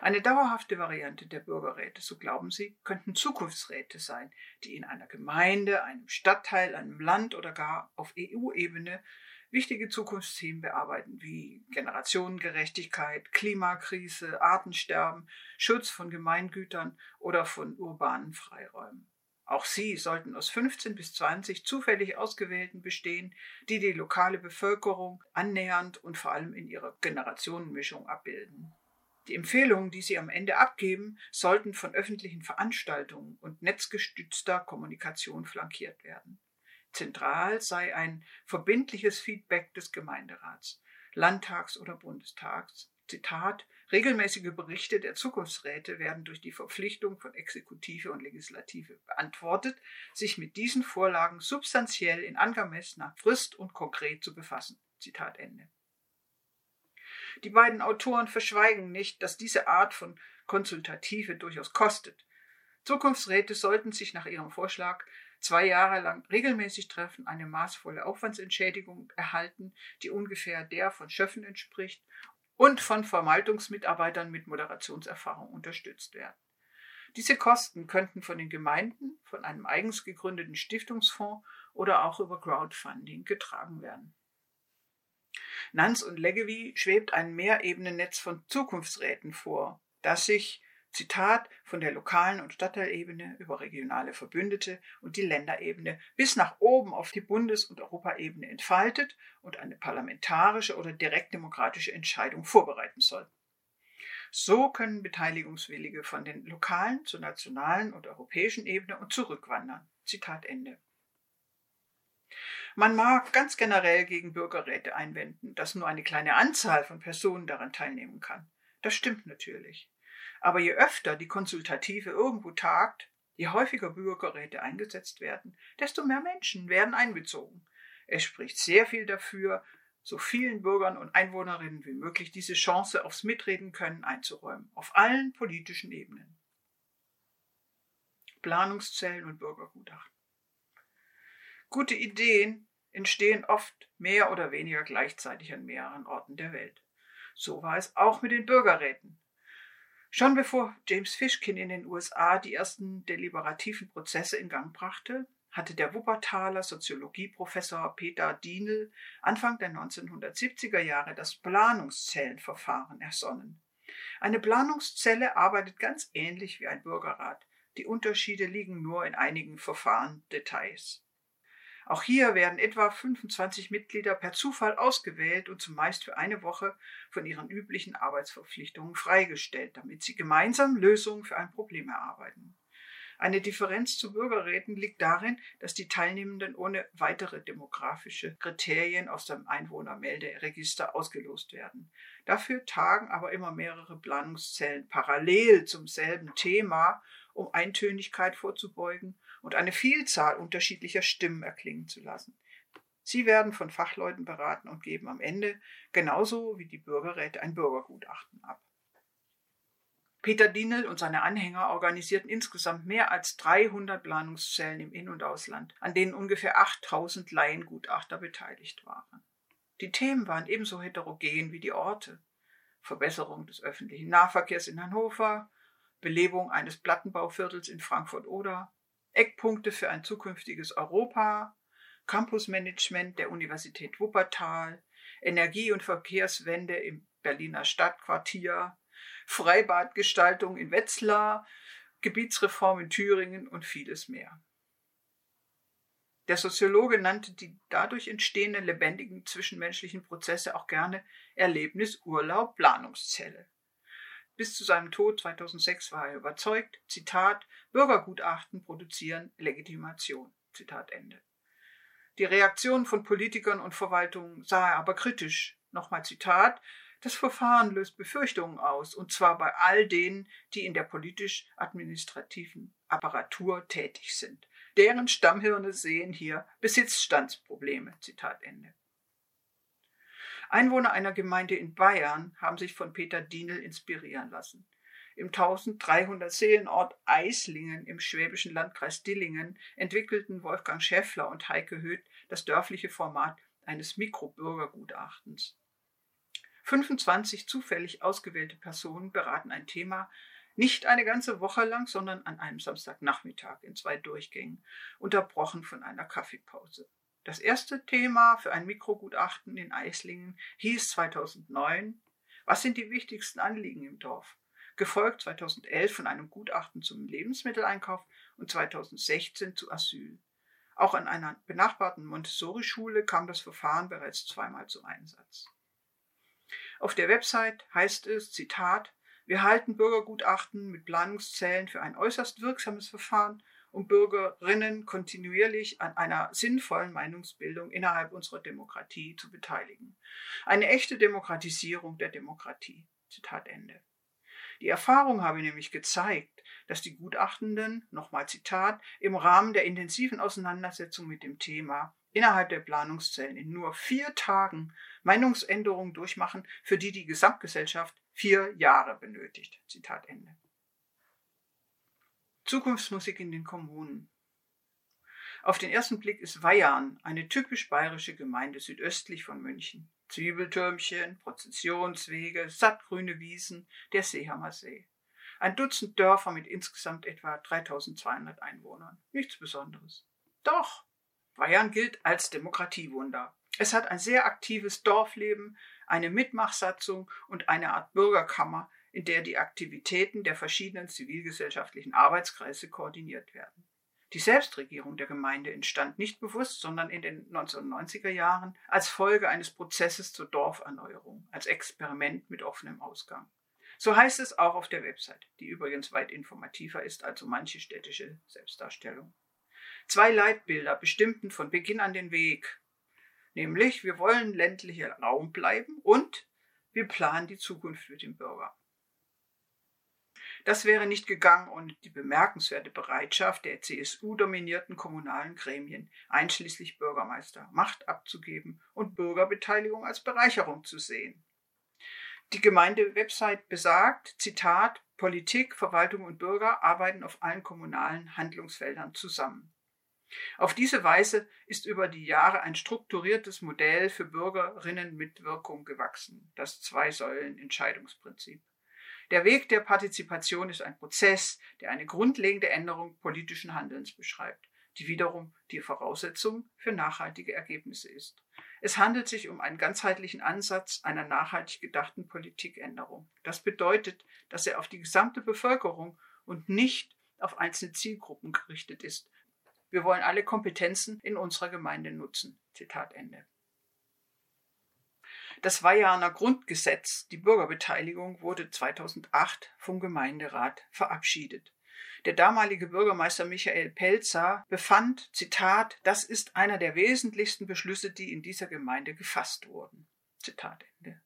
Eine dauerhafte Variante der Bürgerräte, so glauben sie, könnten Zukunftsräte sein, die in einer Gemeinde, einem Stadtteil, einem Land oder gar auf EU-Ebene wichtige Zukunftsthemen bearbeiten, wie Generationengerechtigkeit, Klimakrise, Artensterben, Schutz von Gemeingütern oder von urbanen Freiräumen. Auch sie sollten aus 15 bis 20 zufällig Ausgewählten bestehen, die die lokale Bevölkerung annähernd und vor allem in ihrer Generationenmischung abbilden. Die Empfehlungen, die sie am Ende abgeben, sollten von öffentlichen Veranstaltungen und netzgestützter Kommunikation flankiert werden. Zentral sei ein verbindliches Feedback des Gemeinderats, Landtags oder Bundestags. Zitat Regelmäßige Berichte der Zukunftsräte werden durch die Verpflichtung von Exekutive und Legislative beantwortet, sich mit diesen Vorlagen substanziell in angemessener Frist und konkret zu befassen. Zitat Ende. Die beiden Autoren verschweigen nicht, dass diese Art von Konsultative durchaus kostet. Zukunftsräte sollten sich nach ihrem Vorschlag zwei Jahre lang regelmäßig treffen, eine maßvolle Aufwandsentschädigung erhalten, die ungefähr der von Schöffen entspricht und von Verwaltungsmitarbeitern mit Moderationserfahrung unterstützt werden. Diese Kosten könnten von den Gemeinden, von einem eigens gegründeten Stiftungsfonds oder auch über Crowdfunding getragen werden. Nanz und Leggevi schwebt ein Mehrebenennetz von Zukunftsräten vor, das sich Zitat, von der lokalen und Stadtteilebene über regionale Verbündete und die Länderebene bis nach oben auf die Bundes- und Europaebene entfaltet und eine parlamentarische oder direktdemokratische Entscheidung vorbereiten soll. So können Beteiligungswillige von den lokalen zur nationalen und europäischen Ebene und zurückwandern. Zitat Ende. Man mag ganz generell gegen Bürgerräte einwenden, dass nur eine kleine Anzahl von Personen daran teilnehmen kann. Das stimmt natürlich. Aber je öfter die Konsultative irgendwo tagt, je häufiger Bürgerräte eingesetzt werden, desto mehr Menschen werden einbezogen. Es spricht sehr viel dafür, so vielen Bürgern und Einwohnerinnen wie möglich diese Chance aufs Mitreden können einzuräumen, auf allen politischen Ebenen. Planungszellen und Bürgergutachten. Gute Ideen entstehen oft mehr oder weniger gleichzeitig an mehreren Orten der Welt. So war es auch mit den Bürgerräten. Schon bevor James Fishkin in den USA die ersten deliberativen Prozesse in Gang brachte, hatte der Wuppertaler Soziologieprofessor Peter Dienel Anfang der 1970er Jahre das Planungszellenverfahren ersonnen. Eine Planungszelle arbeitet ganz ähnlich wie ein Bürgerrat. Die Unterschiede liegen nur in einigen Verfahrendetails. Auch hier werden etwa 25 Mitglieder per Zufall ausgewählt und zumeist für eine Woche von ihren üblichen Arbeitsverpflichtungen freigestellt, damit sie gemeinsam Lösungen für ein Problem erarbeiten. Eine Differenz zu Bürgerräten liegt darin, dass die Teilnehmenden ohne weitere demografische Kriterien aus dem Einwohnermelderegister ausgelost werden. Dafür tagen aber immer mehrere Planungszellen parallel zum selben Thema, um Eintönigkeit vorzubeugen und eine Vielzahl unterschiedlicher Stimmen erklingen zu lassen. Sie werden von Fachleuten beraten und geben am Ende genauso wie die Bürgerräte ein Bürgergutachten ab. Peter Dienel und seine Anhänger organisierten insgesamt mehr als 300 Planungszellen im In- und Ausland, an denen ungefähr 8000 Laiengutachter beteiligt waren. Die Themen waren ebenso heterogen wie die Orte. Verbesserung des öffentlichen Nahverkehrs in Hannover, Belebung eines Plattenbauviertels in Frankfurt-Oder, Eckpunkte für ein zukünftiges Europa, Campusmanagement der Universität Wuppertal, Energie- und Verkehrswende im Berliner Stadtquartier, Freibadgestaltung in Wetzlar, Gebietsreform in Thüringen und vieles mehr. Der Soziologe nannte die dadurch entstehenden lebendigen zwischenmenschlichen Prozesse auch gerne Erlebnis, Urlaub, Planungszelle. Bis zu seinem Tod 2006 war er überzeugt, Zitat, Bürgergutachten produzieren Legitimation. Zitat Ende. Die Reaktionen von Politikern und Verwaltungen sah er aber kritisch. Nochmal Zitat, das Verfahren löst Befürchtungen aus, und zwar bei all denen, die in der politisch-administrativen Apparatur tätig sind. Deren Stammhirne sehen hier Besitzstandsprobleme. Zitat Ende. Einwohner einer Gemeinde in Bayern haben sich von Peter Dienel inspirieren lassen. Im 1300 Seelenort Eislingen im schwäbischen Landkreis Dillingen entwickelten Wolfgang Schäffler und Heike Höth das dörfliche Format eines Mikrobürgergutachtens. 25 zufällig ausgewählte Personen beraten ein Thema nicht eine ganze Woche lang, sondern an einem Samstagnachmittag in zwei Durchgängen, unterbrochen von einer Kaffeepause. Das erste Thema für ein Mikrogutachten in Eislingen hieß 2009 Was sind die wichtigsten Anliegen im Dorf? Gefolgt 2011 von einem Gutachten zum Lebensmitteleinkauf und 2016 zu Asyl. Auch an einer benachbarten Montessori-Schule kam das Verfahren bereits zweimal zum Einsatz. Auf der Website heißt es, Zitat, wir halten Bürgergutachten mit Planungszellen für ein äußerst wirksames Verfahren um Bürgerinnen kontinuierlich an einer sinnvollen Meinungsbildung innerhalb unserer Demokratie zu beteiligen. Eine echte Demokratisierung der Demokratie. Zitat Ende. Die Erfahrung habe nämlich gezeigt, dass die Gutachtenden, nochmal Zitat, im Rahmen der intensiven Auseinandersetzung mit dem Thema innerhalb der Planungszellen in nur vier Tagen Meinungsänderungen durchmachen, für die die Gesamtgesellschaft vier Jahre benötigt. Zitat Ende. Zukunftsmusik in den Kommunen. Auf den ersten Blick ist Weihern eine typisch bayerische Gemeinde südöstlich von München. Zwiebeltürmchen, Prozessionswege, sattgrüne Wiesen, der Seehammer See. Ein Dutzend Dörfer mit insgesamt etwa 3200 Einwohnern. Nichts Besonderes. Doch, Weyern gilt als Demokratiewunder. Es hat ein sehr aktives Dorfleben, eine Mitmachsatzung und eine Art Bürgerkammer, in der die Aktivitäten der verschiedenen zivilgesellschaftlichen Arbeitskreise koordiniert werden. Die Selbstregierung der Gemeinde entstand nicht bewusst, sondern in den 1990er Jahren als Folge eines Prozesses zur Dorferneuerung, als Experiment mit offenem Ausgang. So heißt es auch auf der Website, die übrigens weit informativer ist als so manche städtische Selbstdarstellung. Zwei Leitbilder bestimmten von Beginn an den Weg, nämlich wir wollen ländlicher Raum bleiben und wir planen die Zukunft für den Bürger. Das wäre nicht gegangen ohne die bemerkenswerte Bereitschaft der CSU-dominierten kommunalen Gremien, einschließlich Bürgermeister, Macht abzugeben und Bürgerbeteiligung als Bereicherung zu sehen. Die Gemeindewebsite besagt, Zitat, Politik, Verwaltung und Bürger arbeiten auf allen kommunalen Handlungsfeldern zusammen. Auf diese Weise ist über die Jahre ein strukturiertes Modell für Bürgerinnenmitwirkung gewachsen, das Zwei-Säulen-Entscheidungsprinzip. Der Weg der Partizipation ist ein Prozess, der eine grundlegende Änderung politischen Handelns beschreibt, die wiederum die Voraussetzung für nachhaltige Ergebnisse ist. Es handelt sich um einen ganzheitlichen Ansatz einer nachhaltig gedachten Politikänderung. Das bedeutet, dass er auf die gesamte Bevölkerung und nicht auf einzelne Zielgruppen gerichtet ist. Wir wollen alle Kompetenzen in unserer Gemeinde nutzen. Zitat Ende. Das Weijaner Grundgesetz, die Bürgerbeteiligung, wurde 2008 vom Gemeinderat verabschiedet. Der damalige Bürgermeister Michael Pelzer befand, Zitat, das ist einer der wesentlichsten Beschlüsse, die in dieser Gemeinde gefasst wurden. Zitat Ende.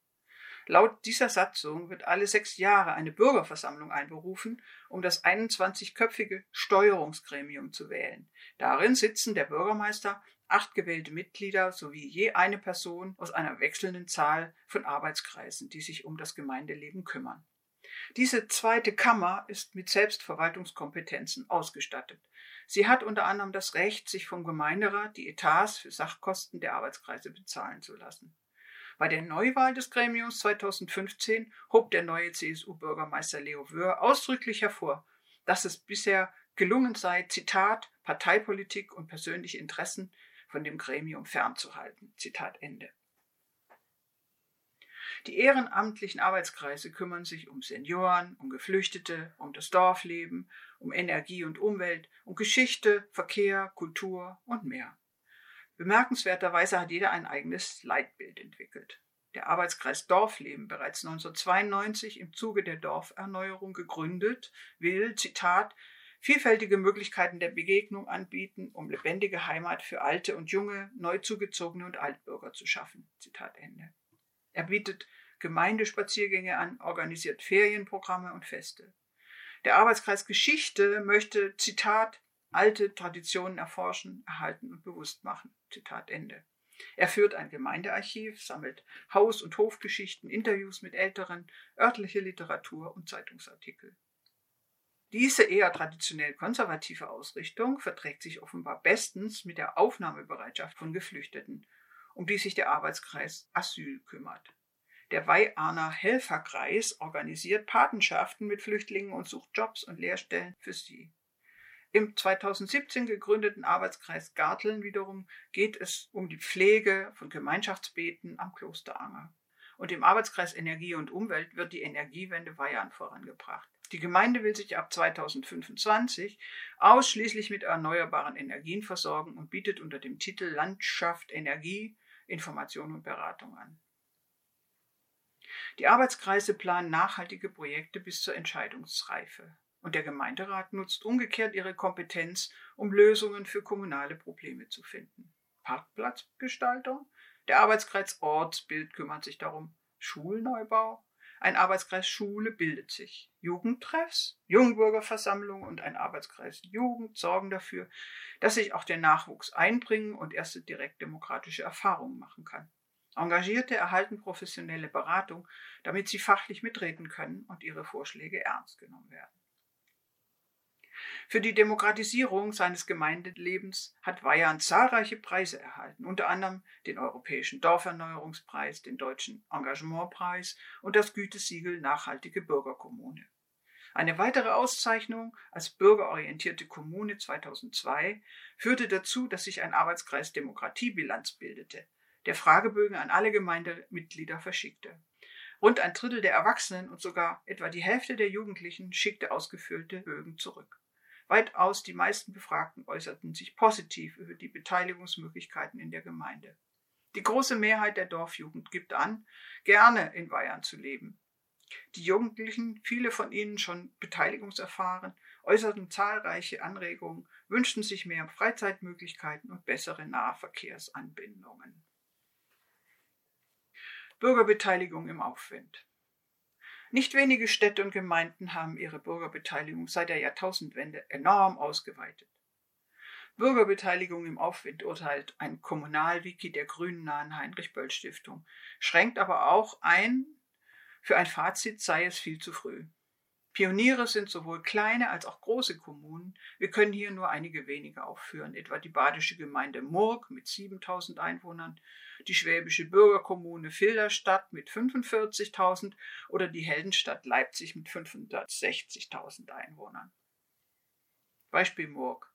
Laut dieser Satzung wird alle sechs Jahre eine Bürgerversammlung einberufen, um das 21-köpfige Steuerungsgremium zu wählen. Darin sitzen der Bürgermeister, acht gewählte Mitglieder sowie je eine Person aus einer wechselnden Zahl von Arbeitskreisen, die sich um das Gemeindeleben kümmern. Diese zweite Kammer ist mit Selbstverwaltungskompetenzen ausgestattet. Sie hat unter anderem das Recht, sich vom Gemeinderat die Etats für Sachkosten der Arbeitskreise bezahlen zu lassen. Bei der Neuwahl des Gremiums 2015 hob der neue CSU-Bürgermeister Leo Wöhr ausdrücklich hervor, dass es bisher gelungen sei, Zitat, Parteipolitik und persönliche Interessen von dem Gremium fernzuhalten. Zitat Ende. Die ehrenamtlichen Arbeitskreise kümmern sich um Senioren, um Geflüchtete, um das Dorfleben, um Energie und Umwelt, um Geschichte, Verkehr, Kultur und mehr. Bemerkenswerterweise hat jeder ein eigenes Leitbild entwickelt. Der Arbeitskreis Dorfleben, bereits 1992 im Zuge der Dorferneuerung gegründet, will, Zitat, vielfältige Möglichkeiten der Begegnung anbieten, um lebendige Heimat für alte und junge, neu zugezogene und Altbürger zu schaffen. Zitat Ende. Er bietet Gemeindespaziergänge an, organisiert Ferienprogramme und Feste. Der Arbeitskreis Geschichte möchte, Zitat, alte Traditionen erforschen, erhalten und bewusst machen. Zitat Ende. Er führt ein Gemeindearchiv, sammelt Haus- und Hofgeschichten, Interviews mit Älteren, örtliche Literatur und Zeitungsartikel. Diese eher traditionell konservative Ausrichtung verträgt sich offenbar bestens mit der Aufnahmebereitschaft von Geflüchteten, um die sich der Arbeitskreis Asyl kümmert. Der Weiharner Helferkreis organisiert Patenschaften mit Flüchtlingen und sucht Jobs und Lehrstellen für sie. Im 2017 gegründeten Arbeitskreis Garteln wiederum geht es um die Pflege von Gemeinschaftsbeten am Klosteranger. Und im Arbeitskreis Energie und Umwelt wird die Energiewende Weihern vorangebracht. Die Gemeinde will sich ab 2025 ausschließlich mit erneuerbaren Energien versorgen und bietet unter dem Titel Landschaft Energie Information und Beratung an. Die Arbeitskreise planen nachhaltige Projekte bis zur Entscheidungsreife. Und der Gemeinderat nutzt umgekehrt ihre Kompetenz, um Lösungen für kommunale Probleme zu finden. Parkplatzgestaltung? Der Arbeitskreis Ortsbild kümmert sich darum. Schulneubau? Ein Arbeitskreis Schule bildet sich. Jugendtreffs, Jungbürgerversammlungen und ein Arbeitskreis Jugend sorgen dafür, dass sich auch der Nachwuchs einbringen und erste direktdemokratische Erfahrungen machen kann. Engagierte erhalten professionelle Beratung, damit sie fachlich mitreden können und ihre Vorschläge ernst genommen werden. Für die Demokratisierung seines Gemeindelebens hat Weyern zahlreiche Preise erhalten, unter anderem den Europäischen Dorferneuerungspreis, den Deutschen Engagementpreis und das Gütesiegel Nachhaltige Bürgerkommune. Eine weitere Auszeichnung als bürgerorientierte Kommune 2002 führte dazu, dass sich ein Arbeitskreis Demokratiebilanz bildete, der Fragebögen an alle Gemeindemitglieder verschickte. Rund ein Drittel der Erwachsenen und sogar etwa die Hälfte der Jugendlichen schickte ausgefüllte Bögen zurück. Weitaus die meisten Befragten äußerten sich positiv über die Beteiligungsmöglichkeiten in der Gemeinde. Die große Mehrheit der Dorfjugend gibt an, gerne in Bayern zu leben. Die Jugendlichen, viele von ihnen schon beteiligungserfahren, äußerten zahlreiche Anregungen, wünschten sich mehr Freizeitmöglichkeiten und bessere Nahverkehrsanbindungen. Bürgerbeteiligung im Aufwind. Nicht wenige Städte und Gemeinden haben ihre Bürgerbeteiligung seit der Jahrtausendwende enorm ausgeweitet. Bürgerbeteiligung im Aufwind urteilt ein Kommunalwiki der Grünen nahen Heinrich-Böll-Stiftung, schränkt aber auch ein, für ein Fazit sei es viel zu früh. Pioniere sind sowohl kleine als auch große Kommunen. Wir können hier nur einige wenige aufführen, etwa die badische Gemeinde Murg mit 7000 Einwohnern, die schwäbische Bürgerkommune Filderstadt mit 45.000 oder die Heldenstadt Leipzig mit 560.000 Einwohnern. Beispiel Murg.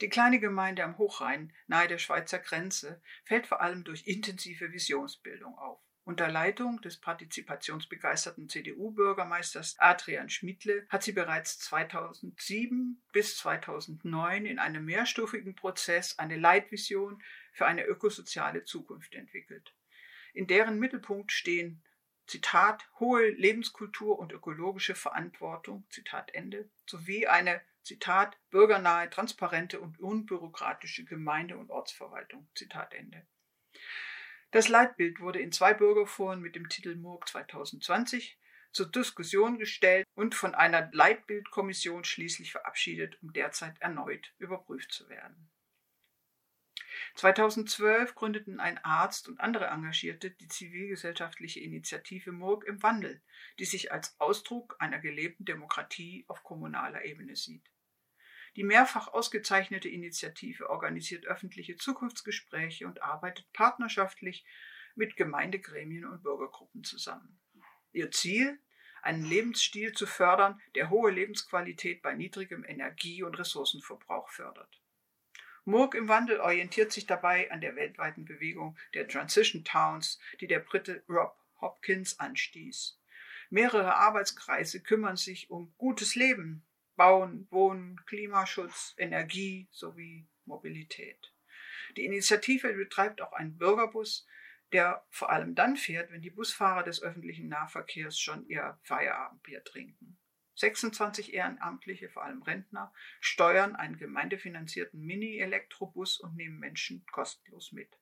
Die kleine Gemeinde am Hochrhein, nahe der Schweizer Grenze, fällt vor allem durch intensive Visionsbildung auf. Unter Leitung des partizipationsbegeisterten CDU-Bürgermeisters Adrian Schmidle hat sie bereits 2007 bis 2009 in einem mehrstufigen Prozess eine Leitvision für eine ökosoziale Zukunft entwickelt. In deren Mittelpunkt stehen Zitat hohe Lebenskultur und ökologische Verantwortung Zitat Ende sowie eine Zitat bürgernahe, transparente und unbürokratische Gemeinde- und Ortsverwaltung Zitat Ende. Das Leitbild wurde in zwei Bürgerforen mit dem Titel Murg 2020 zur Diskussion gestellt und von einer Leitbildkommission schließlich verabschiedet, um derzeit erneut überprüft zu werden. 2012 gründeten ein Arzt und andere Engagierte die zivilgesellschaftliche Initiative Murg im Wandel, die sich als Ausdruck einer gelebten Demokratie auf kommunaler Ebene sieht. Die mehrfach ausgezeichnete Initiative organisiert öffentliche Zukunftsgespräche und arbeitet partnerschaftlich mit Gemeindegremien und Bürgergruppen zusammen. Ihr Ziel? Einen Lebensstil zu fördern, der hohe Lebensqualität bei niedrigem Energie- und Ressourcenverbrauch fördert. Murg im Wandel orientiert sich dabei an der weltweiten Bewegung der Transition Towns, die der Brite Rob Hopkins anstieß. Mehrere Arbeitskreise kümmern sich um gutes Leben, Bauen, Wohnen, Klimaschutz, Energie sowie Mobilität. Die Initiative betreibt auch einen Bürgerbus, der vor allem dann fährt, wenn die Busfahrer des öffentlichen Nahverkehrs schon ihr Feierabendbier trinken. 26 Ehrenamtliche, vor allem Rentner, steuern einen gemeindefinanzierten Mini-Elektrobus und nehmen Menschen kostenlos mit.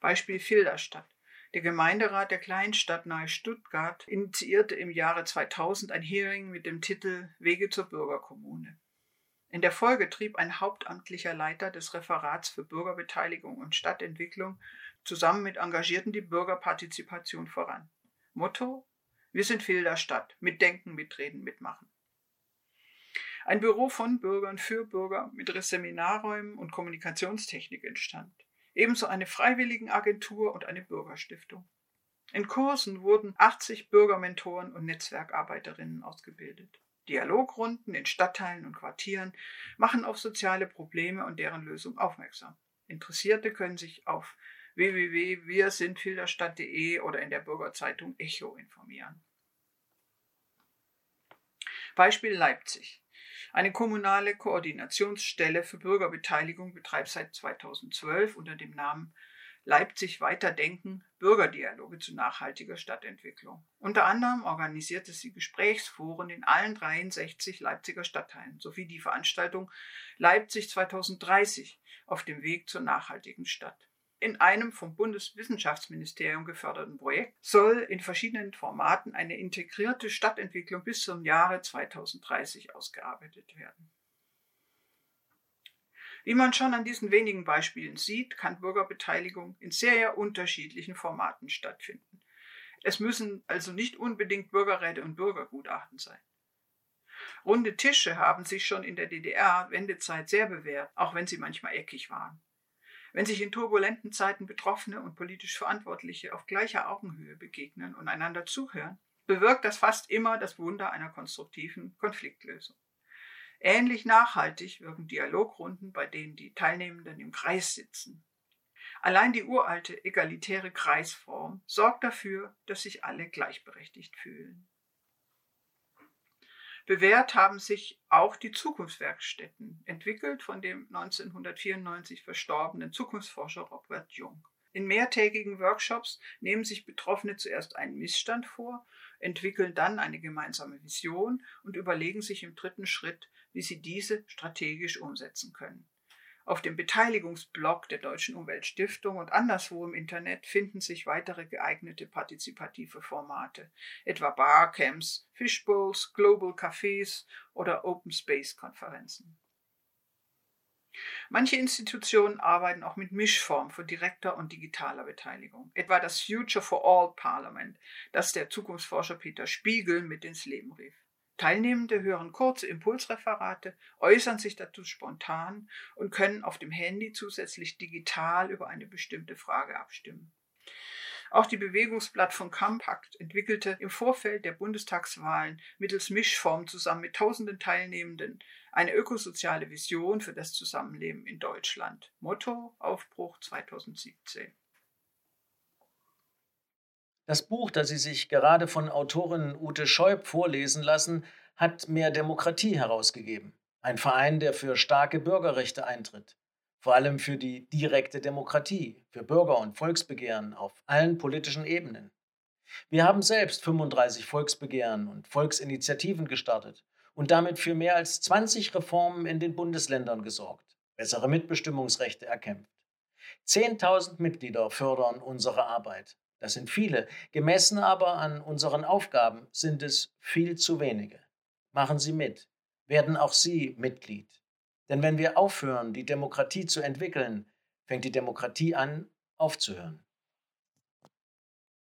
Beispiel Filderstadt. Der Gemeinderat der Kleinstadt nahe Stuttgart initiierte im Jahre 2000 ein Hearing mit dem Titel Wege zur Bürgerkommune. In der Folge trieb ein hauptamtlicher Leiter des Referats für Bürgerbeteiligung und Stadtentwicklung zusammen mit Engagierten die Bürgerpartizipation voran. Motto: Wir sind Filder Stadt. Mitdenken, mitreden, mitmachen. Ein Büro von Bürgern für Bürger mit Seminarräumen und Kommunikationstechnik entstand ebenso eine Freiwilligenagentur und eine Bürgerstiftung. In Kursen wurden 80 Bürgermentoren und Netzwerkarbeiterinnen ausgebildet. Dialogrunden in Stadtteilen und Quartieren machen auf soziale Probleme und deren Lösung aufmerksam. Interessierte können sich auf www.wirsindfilderstadt.de oder in der Bürgerzeitung Echo informieren. Beispiel Leipzig. Eine kommunale Koordinationsstelle für Bürgerbeteiligung betreibt seit 2012 unter dem Namen Leipzig Weiterdenken Bürgerdialoge zu nachhaltiger Stadtentwicklung. Unter anderem organisierte sie Gesprächsforen in allen 63 Leipziger Stadtteilen sowie die Veranstaltung Leipzig 2030 auf dem Weg zur nachhaltigen Stadt in einem vom Bundeswissenschaftsministerium geförderten Projekt soll in verschiedenen Formaten eine integrierte Stadtentwicklung bis zum Jahre 2030 ausgearbeitet werden. Wie man schon an diesen wenigen Beispielen sieht, kann Bürgerbeteiligung in sehr unterschiedlichen Formaten stattfinden. Es müssen also nicht unbedingt Bürgerräte und Bürgergutachten sein. Runde Tische haben sich schon in der DDR-Wendezeit sehr bewährt, auch wenn sie manchmal eckig waren. Wenn sich in turbulenten Zeiten Betroffene und politisch Verantwortliche auf gleicher Augenhöhe begegnen und einander zuhören, bewirkt das fast immer das Wunder einer konstruktiven Konfliktlösung. Ähnlich nachhaltig wirken Dialogrunden, bei denen die Teilnehmenden im Kreis sitzen. Allein die uralte egalitäre Kreisform sorgt dafür, dass sich alle gleichberechtigt fühlen. Bewährt haben sich auch die Zukunftswerkstätten, entwickelt von dem 1994 verstorbenen Zukunftsforscher Robert Jung. In mehrtägigen Workshops nehmen sich Betroffene zuerst einen Missstand vor, entwickeln dann eine gemeinsame Vision und überlegen sich im dritten Schritt, wie sie diese strategisch umsetzen können. Auf dem Beteiligungsblog der Deutschen Umweltstiftung und anderswo im Internet finden sich weitere geeignete partizipative Formate, etwa Barcamps, Fishbowls, Global Cafés oder Open Space Konferenzen. Manche Institutionen arbeiten auch mit Mischformen von direkter und digitaler Beteiligung, etwa das Future for All Parliament, das der Zukunftsforscher Peter Spiegel mit ins Leben rief. Teilnehmende hören kurze Impulsreferate, äußern sich dazu spontan und können auf dem Handy zusätzlich digital über eine bestimmte Frage abstimmen. Auch die Bewegungsplattform Compact entwickelte im Vorfeld der Bundestagswahlen mittels Mischform zusammen mit tausenden Teilnehmenden eine ökosoziale Vision für das Zusammenleben in Deutschland. Motto Aufbruch 2017. Das Buch, das Sie sich gerade von Autorin Ute Scheub vorlesen lassen, hat Mehr Demokratie herausgegeben. Ein Verein, der für starke Bürgerrechte eintritt. Vor allem für die direkte Demokratie, für Bürger- und Volksbegehren auf allen politischen Ebenen. Wir haben selbst 35 Volksbegehren und Volksinitiativen gestartet und damit für mehr als 20 Reformen in den Bundesländern gesorgt, bessere Mitbestimmungsrechte erkämpft. 10.000 Mitglieder fördern unsere Arbeit. Das sind viele. Gemessen aber an unseren Aufgaben sind es viel zu wenige. Machen Sie mit. Werden auch Sie Mitglied. Denn wenn wir aufhören, die Demokratie zu entwickeln, fängt die Demokratie an, aufzuhören.